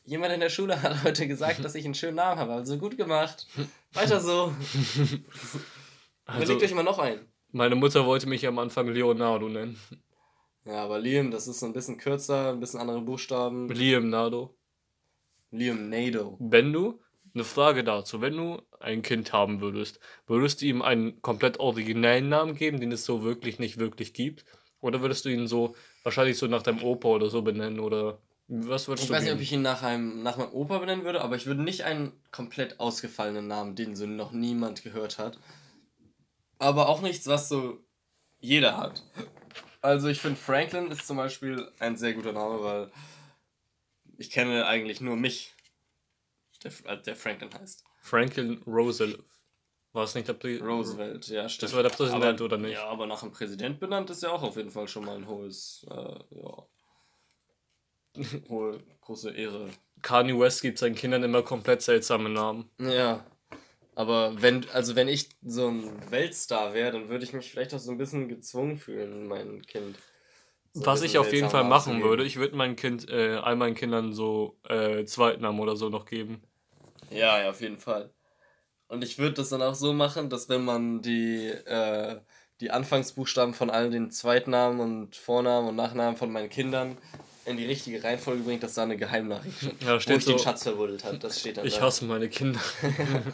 Speaker 1: jemand in der Schule hat heute gesagt, dass ich einen schönen Namen habe. Also gut gemacht. Weiter so. Also, Überlegt euch mal noch einen.
Speaker 2: Meine Mutter wollte mich am Anfang Leonardo nennen.
Speaker 1: Ja, aber Liam, das ist ein bisschen kürzer, ein bisschen andere Buchstaben.
Speaker 2: Liam Nado.
Speaker 1: Liam Nado.
Speaker 2: Wenn du, eine Frage dazu, wenn du ein Kind haben würdest, würdest du ihm einen komplett originellen Namen geben, den es so wirklich nicht wirklich gibt? Oder würdest du ihn so, wahrscheinlich so nach deinem Opa oder so benennen? Oder was
Speaker 1: würdest ich du Ich weiß nicht, ob ich ihn nach, einem, nach meinem Opa benennen würde, aber ich würde nicht einen komplett ausgefallenen Namen, den so noch niemand gehört hat. Aber auch nichts, was so jeder hat. Also ich finde Franklin ist zum Beispiel ein sehr guter Name, weil ich kenne eigentlich nur mich, der, äh, der Franklin heißt.
Speaker 2: Franklin Roosevelt. War es nicht der Präsident? Roosevelt, ja, stimmt. Das war der
Speaker 1: Präsident aber, oder nicht? Ja, aber nach einem Präsident benannt ist ja auch auf jeden Fall schon mal ein hohes, äh, ja, hohe, große Ehre.
Speaker 2: Kanye West gibt seinen Kindern immer komplett seltsame Namen.
Speaker 1: Ja. Aber wenn, also wenn ich so ein Weltstar wäre, dann würde ich mich vielleicht auch so ein bisschen gezwungen fühlen, mein Kind. So
Speaker 2: Was ich auf jeden Fall machen würde, ich würde mein Kind, äh, all meinen Kindern so äh, Zweitnamen oder so noch geben.
Speaker 1: Ja, ja, auf jeden Fall. Und ich würde das dann auch so machen, dass wenn man die, äh, die Anfangsbuchstaben von all den Zweitnamen und Vornamen und Nachnamen von meinen Kindern in die richtige Reihenfolge bringt, dass da eine Geheimnachricht steht, ja, steht wo ich so, den Schatz
Speaker 2: verbuddelt hat. Das steht dann Ich da. hasse meine Kinder.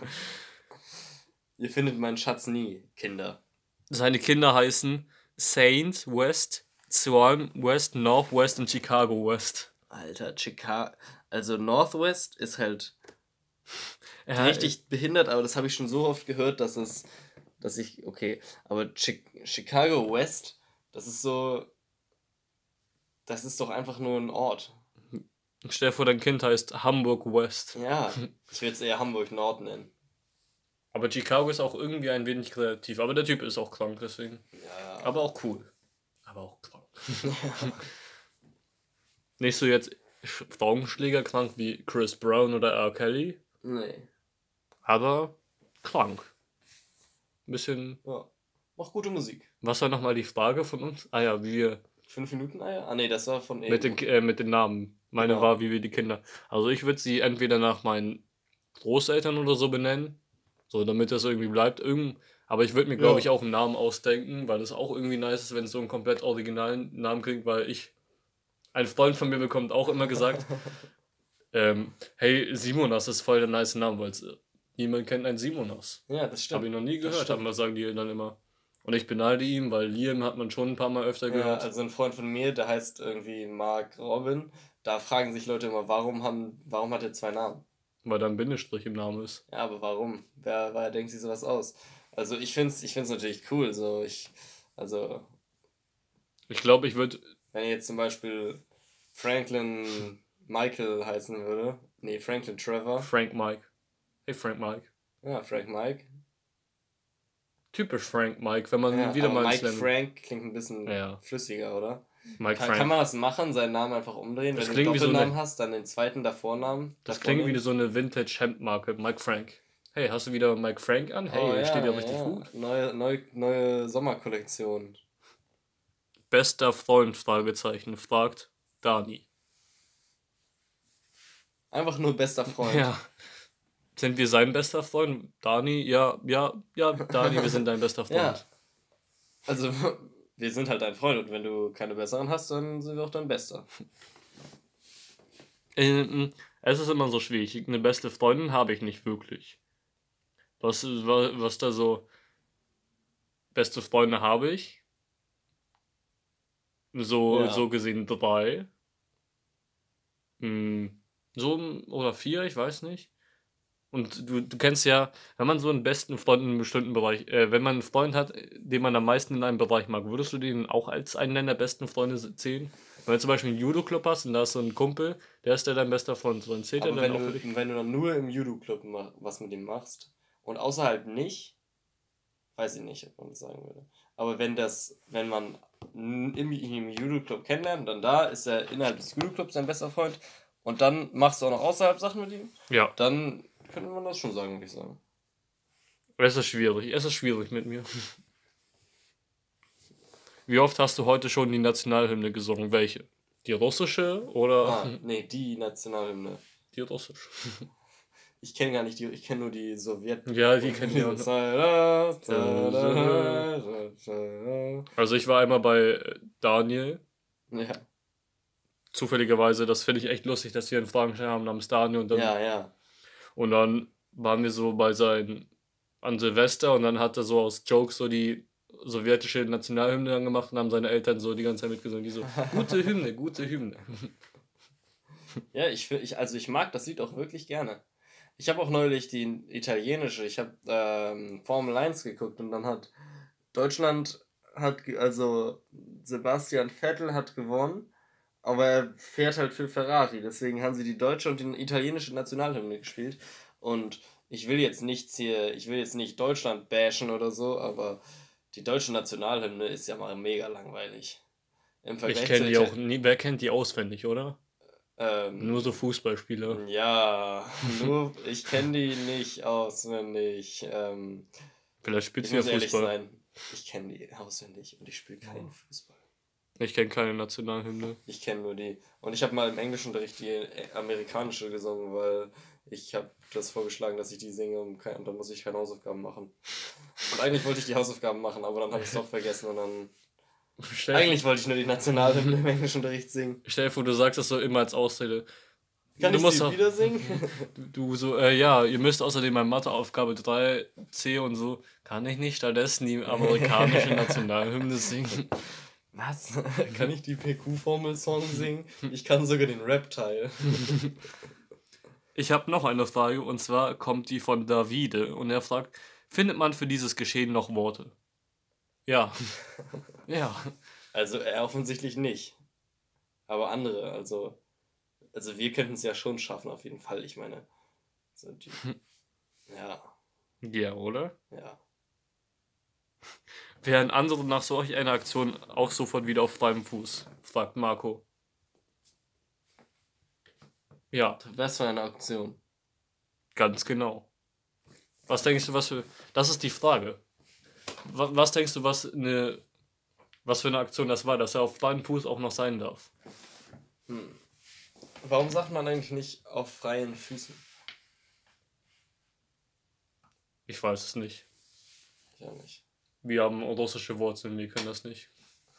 Speaker 1: Ihr findet meinen Schatz nie, Kinder.
Speaker 2: Seine Kinder heißen Saint West, Swan West, Northwest und Chicago West.
Speaker 1: Alter, Chicago. Also Northwest ist halt ja, richtig behindert, aber das habe ich schon so oft gehört, dass es, dass ich, okay, aber Chicago West, das ist so, das ist doch einfach nur ein Ort.
Speaker 2: Stell dir vor, dein Kind heißt Hamburg West.
Speaker 1: Ja, ich würde es eher Hamburg Nord nennen.
Speaker 2: Aber Chicago ist auch irgendwie ein wenig kreativ. Aber der Typ ist auch krank, deswegen. Ja. Aber auch cool. Aber auch krank. Nicht so jetzt Frauenschläger krank wie Chris Brown oder R. Kelly. Nee. Aber krank. Ein bisschen.
Speaker 1: Ja. Macht gute Musik.
Speaker 2: Was war nochmal die Frage von uns? Ah ja, wie wir.
Speaker 1: Fünf Minuten Eier? Ah nee, das war von
Speaker 2: eben. Mit den, äh, mit den Namen. Meine genau. war, wie wir die Kinder. Also ich würde sie entweder nach meinen Großeltern oder so benennen. So, damit das irgendwie bleibt. Irgend, aber ich würde mir, glaube ja. ich, auch einen Namen ausdenken, weil es auch irgendwie nice ist, wenn es so einen komplett originalen Namen kriegt, weil ich. Ein Freund von mir bekommt auch immer gesagt, ähm, hey, Simonas ist voll der nice Name, weil niemand kennt einen Simonas. Ja, das stimmt. Habe ich noch nie gehört, aber sagen die dann immer. Und ich beneide ihn, weil Liam hat man schon ein paar Mal öfter
Speaker 1: gehört. Ja, also ein Freund von mir, der heißt irgendwie Mark Robin. Da fragen sich Leute immer, warum, haben, warum hat er zwei Namen?
Speaker 2: Weil da ein Bindestrich im Namen ist.
Speaker 1: Ja, aber warum? Wer, wer denkt sich sowas aus? Also ich finde es ich find's natürlich cool. So ich, also.
Speaker 2: Ich glaube, ich würde.
Speaker 1: Wenn jetzt zum Beispiel Franklin Michael heißen würde. Nee, Franklin Trevor.
Speaker 2: Frank Mike. Hey Frank Mike.
Speaker 1: Ja, Frank Mike.
Speaker 2: Typisch Frank Mike, wenn man ja, wieder
Speaker 1: mal Mike Frank klingt ein bisschen ja. flüssiger, oder? Mike kann, Frank. kann man das machen, seinen Namen einfach umdrehen? Das wenn du einen Doppelnamen so hast, dann den zweiten Davornamen.
Speaker 2: Das klingt wie so eine Vintage-Hemdmarke, Mike Frank. Hey, hast du wieder Mike Frank an? Hey, oh, ja, steht ja
Speaker 1: richtig ja. gut. Neue, neue, neue Sommerkollektion.
Speaker 2: Bester Freund, Fragezeichen, fragt Dani.
Speaker 1: Einfach nur bester Freund.
Speaker 2: Ja. Sind wir sein bester Freund? Dani, ja, ja, ja, Dani, wir sind dein bester Freund. Ja.
Speaker 1: Also, wir sind halt dein Freund und wenn du keine besseren hast, dann sind wir auch dein Bester.
Speaker 2: Ähm, es ist immer so schwierig. Eine beste Freundin habe ich nicht wirklich. Was, was da so. Beste Freunde habe ich. So, ja. so gesehen drei. Hm, so oder vier, ich weiß nicht. Und du, du kennst ja, wenn man so einen besten Freund in einem bestimmten Bereich, äh, wenn man einen Freund hat, den man am meisten in einem Bereich mag, würdest du den auch als einen deiner besten Freunde zählen? Wenn du zum Beispiel einen Judo-Club hast und da ist so ein Kumpel, der ist ja dein bester Freund, so ein zählt
Speaker 1: er dann auch du, für dich? Wenn du dann nur im Judo-Club was mit ihm machst und außerhalb nicht, weiß ich nicht, ob man das sagen würde. Aber wenn das, wenn man im, im Judo-Club kennenlernt, dann da ist er innerhalb des Judo-Clubs sein bester Freund und dann machst du auch noch außerhalb Sachen mit ihm, ja. dann könnte man das schon sagen, würde ich sagen.
Speaker 2: Es ist schwierig, es ist schwierig mit mir. Wie oft hast du heute schon die Nationalhymne gesungen? Welche? Die russische oder?
Speaker 1: Ah, nee, die Nationalhymne.
Speaker 2: Die russische.
Speaker 1: Ich kenne gar nicht die, ich kenne nur die Sowjet. Ja, die kennen wir auch.
Speaker 2: Also ich war einmal bei äh, Daniel. Ja. Zufälligerweise, das finde ich echt lustig, dass wir einen Fragenstein haben namens Daniel. Und dann, ja, ja. Und dann waren wir so bei seinen an Silvester und dann hat er so aus Jokes so die sowjetische Nationalhymne dann gemacht und haben seine Eltern so die ganze Zeit mitgesungen, die so, gute Hymne, gute Hymne.
Speaker 1: Ja, ich, ich, also ich mag das Lied auch wirklich gerne. Ich habe auch neulich die italienische, ich habe ähm, Formel 1 geguckt und dann hat Deutschland, hat, also Sebastian Vettel hat gewonnen, aber er fährt halt für Ferrari, deswegen haben sie die deutsche und die italienische Nationalhymne gespielt und ich will jetzt nichts hier, ich will jetzt nicht Deutschland bashen oder so, aber die deutsche Nationalhymne ist ja mal mega langweilig.
Speaker 2: Im Vergleich ich kenne die auch nie, wer kennt die auswendig, oder? Ähm, nur so Fußballspieler.
Speaker 1: Ja, nur ich kenne die nicht auswendig. Ähm, Vielleicht spielt sie ja Fußball. Sein, ich kenne die auswendig und ich spiele keinen Fußball.
Speaker 2: Ich kenne keine Nationalhymne.
Speaker 1: Ich kenne nur die. Und ich habe mal im Englischunterricht die amerikanische gesungen, weil ich habe das vorgeschlagen, dass ich die singe und, kein, und dann muss ich keine Hausaufgaben machen. Und eigentlich wollte ich die Hausaufgaben machen, aber dann habe ich es doch vergessen und dann. Stell eigentlich wollte ich nur die Nationalhymne im Englischunterricht singen.
Speaker 2: Stell dir vor, du sagst das so immer als Ausrede. Kann du ich musst sie auch, wieder singen? Du so, äh, ja, ihr müsst außerdem meine Matheaufgabe 3c und so. Kann ich nicht stattdessen die amerikanische Nationalhymne singen.
Speaker 1: Was? kann ich die PQ-Formel-Song singen? Ich kann sogar den Rap-Teil.
Speaker 2: Ich habe noch eine Frage und zwar kommt die von Davide und er fragt, findet man für dieses Geschehen noch Worte? Ja.
Speaker 1: Ja. Also er offensichtlich nicht. Aber andere, also, also wir könnten es ja schon schaffen, auf jeden Fall. Ich meine, so die,
Speaker 2: ja. Ja, oder? Ja. Wären andere nach solch einer Aktion auch sofort wieder auf freiem Fuß? fragt Marco.
Speaker 1: Ja. Was für eine Aktion?
Speaker 2: Ganz genau. Was denkst du, was für. Das ist die Frage. Was, was denkst du, was eine. Was für eine Aktion das war, dass er auf freiem Fuß auch noch sein darf?
Speaker 1: Hm. Warum sagt man eigentlich nicht auf freien Füßen?
Speaker 2: Ich weiß es nicht.
Speaker 1: Ich auch nicht.
Speaker 2: Wir haben russische Wurzeln, wir können das nicht.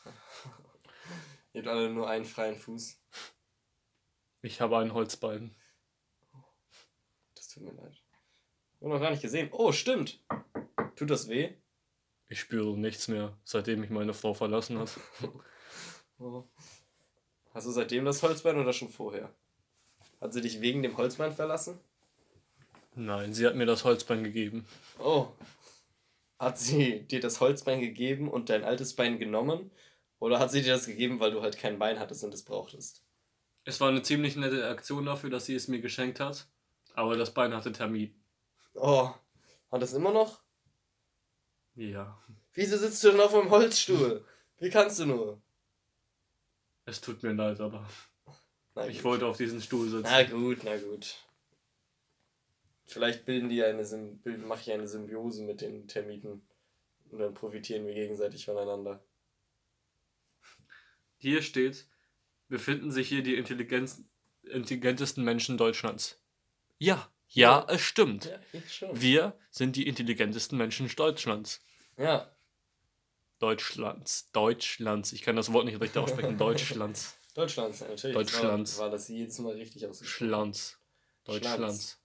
Speaker 1: Ihr habt alle nur einen freien Fuß.
Speaker 2: Ich habe einen Holzballen.
Speaker 1: Das tut mir leid. Ich habe noch gar nicht gesehen. Oh, stimmt. Tut das weh?
Speaker 2: Ich spüre nichts mehr, seitdem ich meine Frau verlassen habe.
Speaker 1: oh. Hast du seitdem das Holzbein oder schon vorher? Hat sie dich wegen dem Holzbein verlassen?
Speaker 2: Nein, sie hat mir das Holzbein gegeben.
Speaker 1: Oh. Hat sie dir das Holzbein gegeben und dein altes Bein genommen? Oder hat sie dir das gegeben, weil du halt kein Bein hattest und es brauchtest?
Speaker 2: Es war eine ziemlich nette Aktion dafür, dass sie es mir geschenkt hat. Aber das Bein hatte Termin.
Speaker 1: Oh, hat das immer noch?
Speaker 2: Ja.
Speaker 1: Wieso sitzt du denn auf einem Holzstuhl? Wie kannst du nur?
Speaker 2: Es tut mir leid, aber ich wollte auf diesen Stuhl sitzen.
Speaker 1: Na gut, na gut. Vielleicht bilden die eine mache ich eine Symbiose mit den Termiten und dann profitieren wir gegenseitig voneinander.
Speaker 2: Hier steht, befinden sich hier die intelligentesten Menschen Deutschlands. Ja, ja, es stimmt. Ja, Wir sind die intelligentesten Menschen Deutschlands.
Speaker 1: Ja.
Speaker 2: Deutschlands. Deutschlands. Ich kann das Wort nicht richtig aussprechen. Deutschlands.
Speaker 1: Deutschlands, natürlich. Deutschlands. War, war, das jedes Mal richtig ausgesprochen? Schlanz. Deutschlands.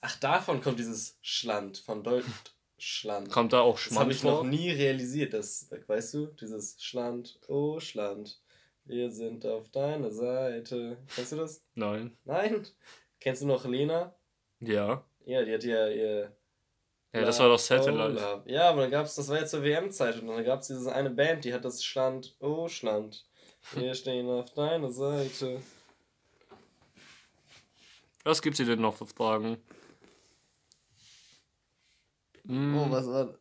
Speaker 1: Ach, davon kommt dieses Schland. Von Deutschland. Kommt da auch Schland Das habe ich noch nie realisiert. Das, weißt du, dieses Schland. Oh, Schland. Wir sind auf deiner Seite. Kennst du das?
Speaker 2: Nein.
Speaker 1: Nein? Kennst du noch Lena?
Speaker 2: Ja.
Speaker 1: Ja, die hat ja ihr. Ja,
Speaker 2: das war doch Satellite.
Speaker 1: Ja, aber dann gab es, das war ja zur WM-Zeit und dann gab es diese eine Band, die hat das Schland, oh Schland. Wir stehen auf deiner Seite.
Speaker 2: Was gibt's hier denn noch für Fragen?
Speaker 1: Hm. Oh, was war.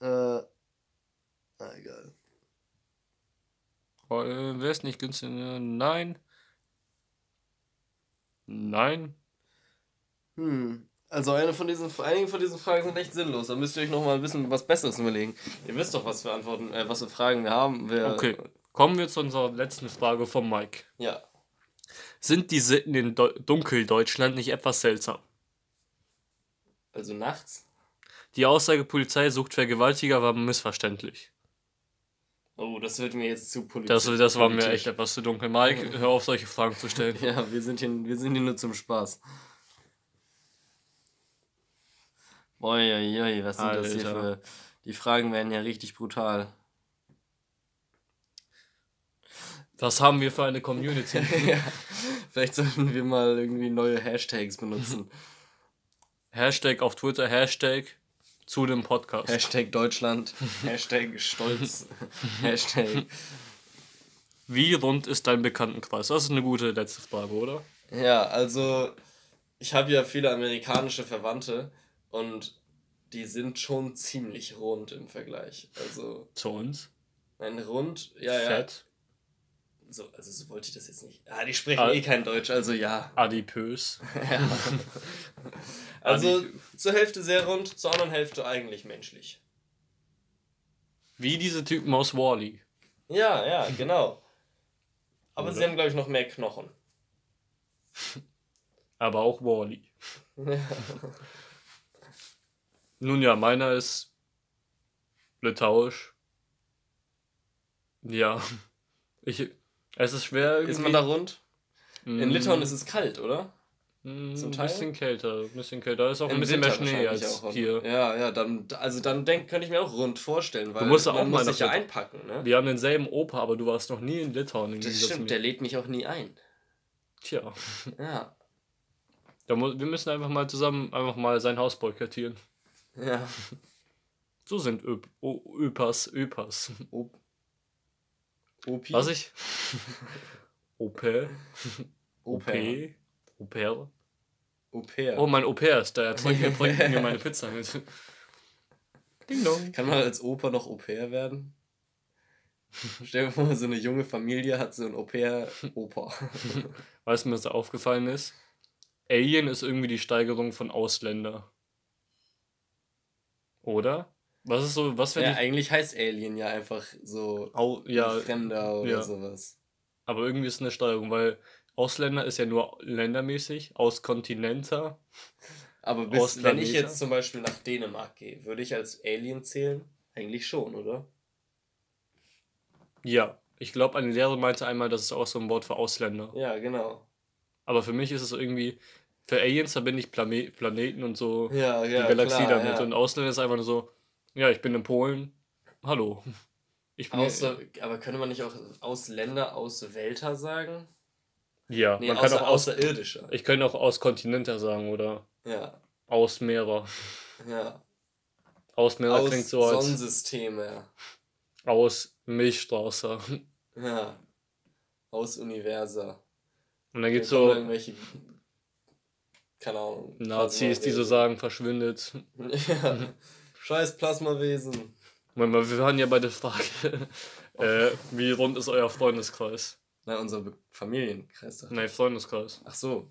Speaker 1: Äh. Ah, egal.
Speaker 2: Oh, äh, Wäre es nicht günstig? Nein. Nein.
Speaker 1: Hm. Also eine von diesen, einige von diesen Fragen sind echt sinnlos. Da müsst ihr euch noch mal ein bisschen was Besseres überlegen. Ihr wisst doch, was für Antworten, äh, was für Fragen wir haben. Wir
Speaker 2: okay, kommen wir zu unserer letzten Frage von Mike.
Speaker 1: Ja.
Speaker 2: Sind die Sitten in Do Dunkeldeutschland nicht etwas seltsam?
Speaker 1: Also nachts?
Speaker 2: Die Aussage Polizei sucht Vergewaltiger war missverständlich.
Speaker 1: Oh, das wird mir jetzt zu
Speaker 2: politisch. Das, das war mir echt etwas zu dunkel. Mike, hör auf, solche Fragen zu stellen.
Speaker 1: ja, wir sind hier, wir sind hier nur zum Spaß. Uiuiui, was sind Alter. das hier für. Die Fragen werden ja richtig brutal.
Speaker 2: Was haben wir für eine Community? ja,
Speaker 1: vielleicht sollten wir mal irgendwie neue Hashtags benutzen.
Speaker 2: Hashtag auf Twitter, Hashtag zu dem Podcast.
Speaker 1: Hashtag Deutschland, Hashtag Stolz, Hashtag.
Speaker 2: Wie rund ist dein Bekanntenkreis? Das ist eine gute letzte Frage, oder?
Speaker 1: Ja, also ich habe ja viele amerikanische Verwandte und die sind schon ziemlich rund im Vergleich. Also.
Speaker 2: Zu uns?
Speaker 1: Nein, rund, ja, Fett. ja. So, also so wollte ich das jetzt nicht. Ah, die sprechen Ad eh kein Deutsch, also ja.
Speaker 2: Adipös. ja.
Speaker 1: Also Adipös. zur Hälfte sehr rund, zur anderen Hälfte eigentlich menschlich.
Speaker 2: Wie diese Typen aus Wally.
Speaker 1: Ja, ja, genau. Aber Oder? sie haben, glaube ich, noch mehr Knochen.
Speaker 2: Aber auch Wally. Nun ja, meiner ist litauisch. Ja. Ich, es ist schwer.
Speaker 1: Irgendwie. Ist man da rund? In Litauen ist es kalt, oder?
Speaker 2: Mm, Zum Teil? Ein bisschen kälter, ein bisschen kälter. Da ist auch Im ein bisschen Winter mehr Schnee als
Speaker 1: hier. Ja, ja, dann, also dann denk, könnte ich mir auch rund vorstellen, weil du musst auch
Speaker 2: mal sich ja einpacken, ne? Wir haben denselben Opa, aber du warst noch nie in Litauen.
Speaker 1: Das stimmt, der lädt mich auch nie ein.
Speaker 2: Tja. Ja. Da mu wir müssen einfach mal zusammen einfach mal sein Haus boykottieren. Ja. So sind Öp o Öpas, Öpas. Op Opi? Was ich? Ope. OP. Oper. Oper. Oh, mein Au-pair ist da. Er bringt, bringt mir meine Pizza mit.
Speaker 1: Ding dong. Kann man als Opa noch Au-pair werden? Stell dir vor, so eine junge Familie hat so ein Au-pair-Opa.
Speaker 2: weißt du, was da aufgefallen ist? Alien ist irgendwie die Steigerung von Ausländer. Oder? Was ist so, was
Speaker 1: wenn Ja, eigentlich heißt Alien ja einfach so Au, ja, Fremder
Speaker 2: oder ja. sowas. Aber irgendwie ist es eine Steuerung, weil Ausländer ist ja nur ländermäßig, aus Kontinenter.
Speaker 1: Aber bis, wenn ich jetzt zum Beispiel nach Dänemark gehe, würde ich als Alien zählen? Eigentlich schon, oder?
Speaker 2: Ja, ich glaube, eine Lehrerin meinte einmal, das ist auch so ein Wort für Ausländer.
Speaker 1: Ja, genau.
Speaker 2: Aber für mich ist es irgendwie, für Aliens verbinde ich Plane Planeten und so ja, ja, die Galaxie klar, damit. Ja. Und Ausländer ist einfach nur so, ja, ich bin in Polen, hallo.
Speaker 1: Ich bin Außer, aber könnte man nicht auch Ausländer, Auswälter sagen? Ja, nee,
Speaker 2: man außer, kann auch aus, außerirdischer. Ich könnte auch aus Kontinenter sagen, oder? Ja. Ausmehrer. Ja. Ausmehrer aus klingt so als. Sonnensysteme. Aus Milchstraße.
Speaker 1: Ja. Aus Universa.
Speaker 2: Und dann gibt es so. Irgendwelche keine Ahnung. Nazis, die so sagen, verschwindet.
Speaker 1: Ja. Scheiß Plasmawesen.
Speaker 2: Moment mal, wir waren ja bei der Frage, äh, wie rund ist euer Freundeskreis?
Speaker 1: Nein, unser Familienkreis.
Speaker 2: Nein, Freundeskreis.
Speaker 1: Ach so.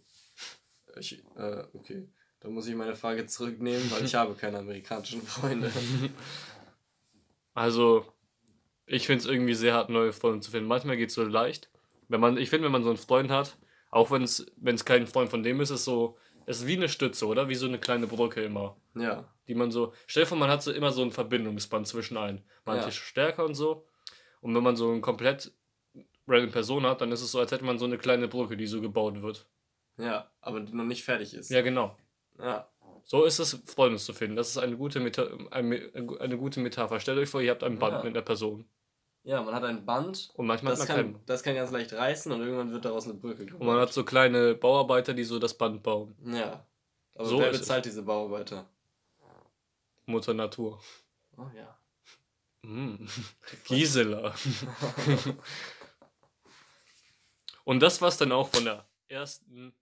Speaker 1: Ich, äh, okay. Dann muss ich meine Frage zurücknehmen, weil ich habe keine amerikanischen Freunde.
Speaker 2: Also, ich finde es irgendwie sehr hart, neue Freunde zu finden. Manchmal geht es so leicht. Wenn man, ich finde, wenn man so einen Freund hat, auch wenn es kein Freund von dem ist, ist so, es ist wie eine Stütze, oder? Wie so eine kleine Brücke immer. Ja. Die man so. Stell dir vor, man hat so immer so ein Verbindungsband zwischen allen. Manche ja. stärker und so. Und wenn man so eine komplett random Person hat, dann ist es so, als hätte man so eine kleine Brücke, die so gebaut wird.
Speaker 1: Ja, aber die noch nicht fertig ist.
Speaker 2: Ja, genau. Ja. So ist es, Freunde zu finden. Das ist eine gute, Meta eine, eine gute Metapher. Stellt euch vor, ihr habt ein Band ja. mit einer Person.
Speaker 1: Ja, man hat ein Band. Und manchmal das, kann, das kann ganz leicht reißen und irgendwann wird daraus eine Brücke
Speaker 2: gebaut. Und man hat so kleine Bauarbeiter, die so das Band bauen.
Speaker 1: Ja. Aber so wer bezahlt diese Bauarbeiter?
Speaker 2: Mutter Natur. Oh ja. Mm. Gisela. und das war's dann auch von der ersten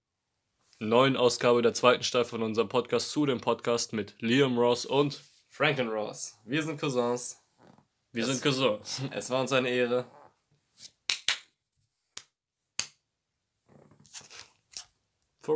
Speaker 2: neuen Ausgabe der zweiten Staffel von unserem Podcast zu dem Podcast mit Liam Ross und
Speaker 1: Franken Ross. Wir sind Cousins.
Speaker 2: Wir es, sind Cousins.
Speaker 1: Es war uns eine Ehre.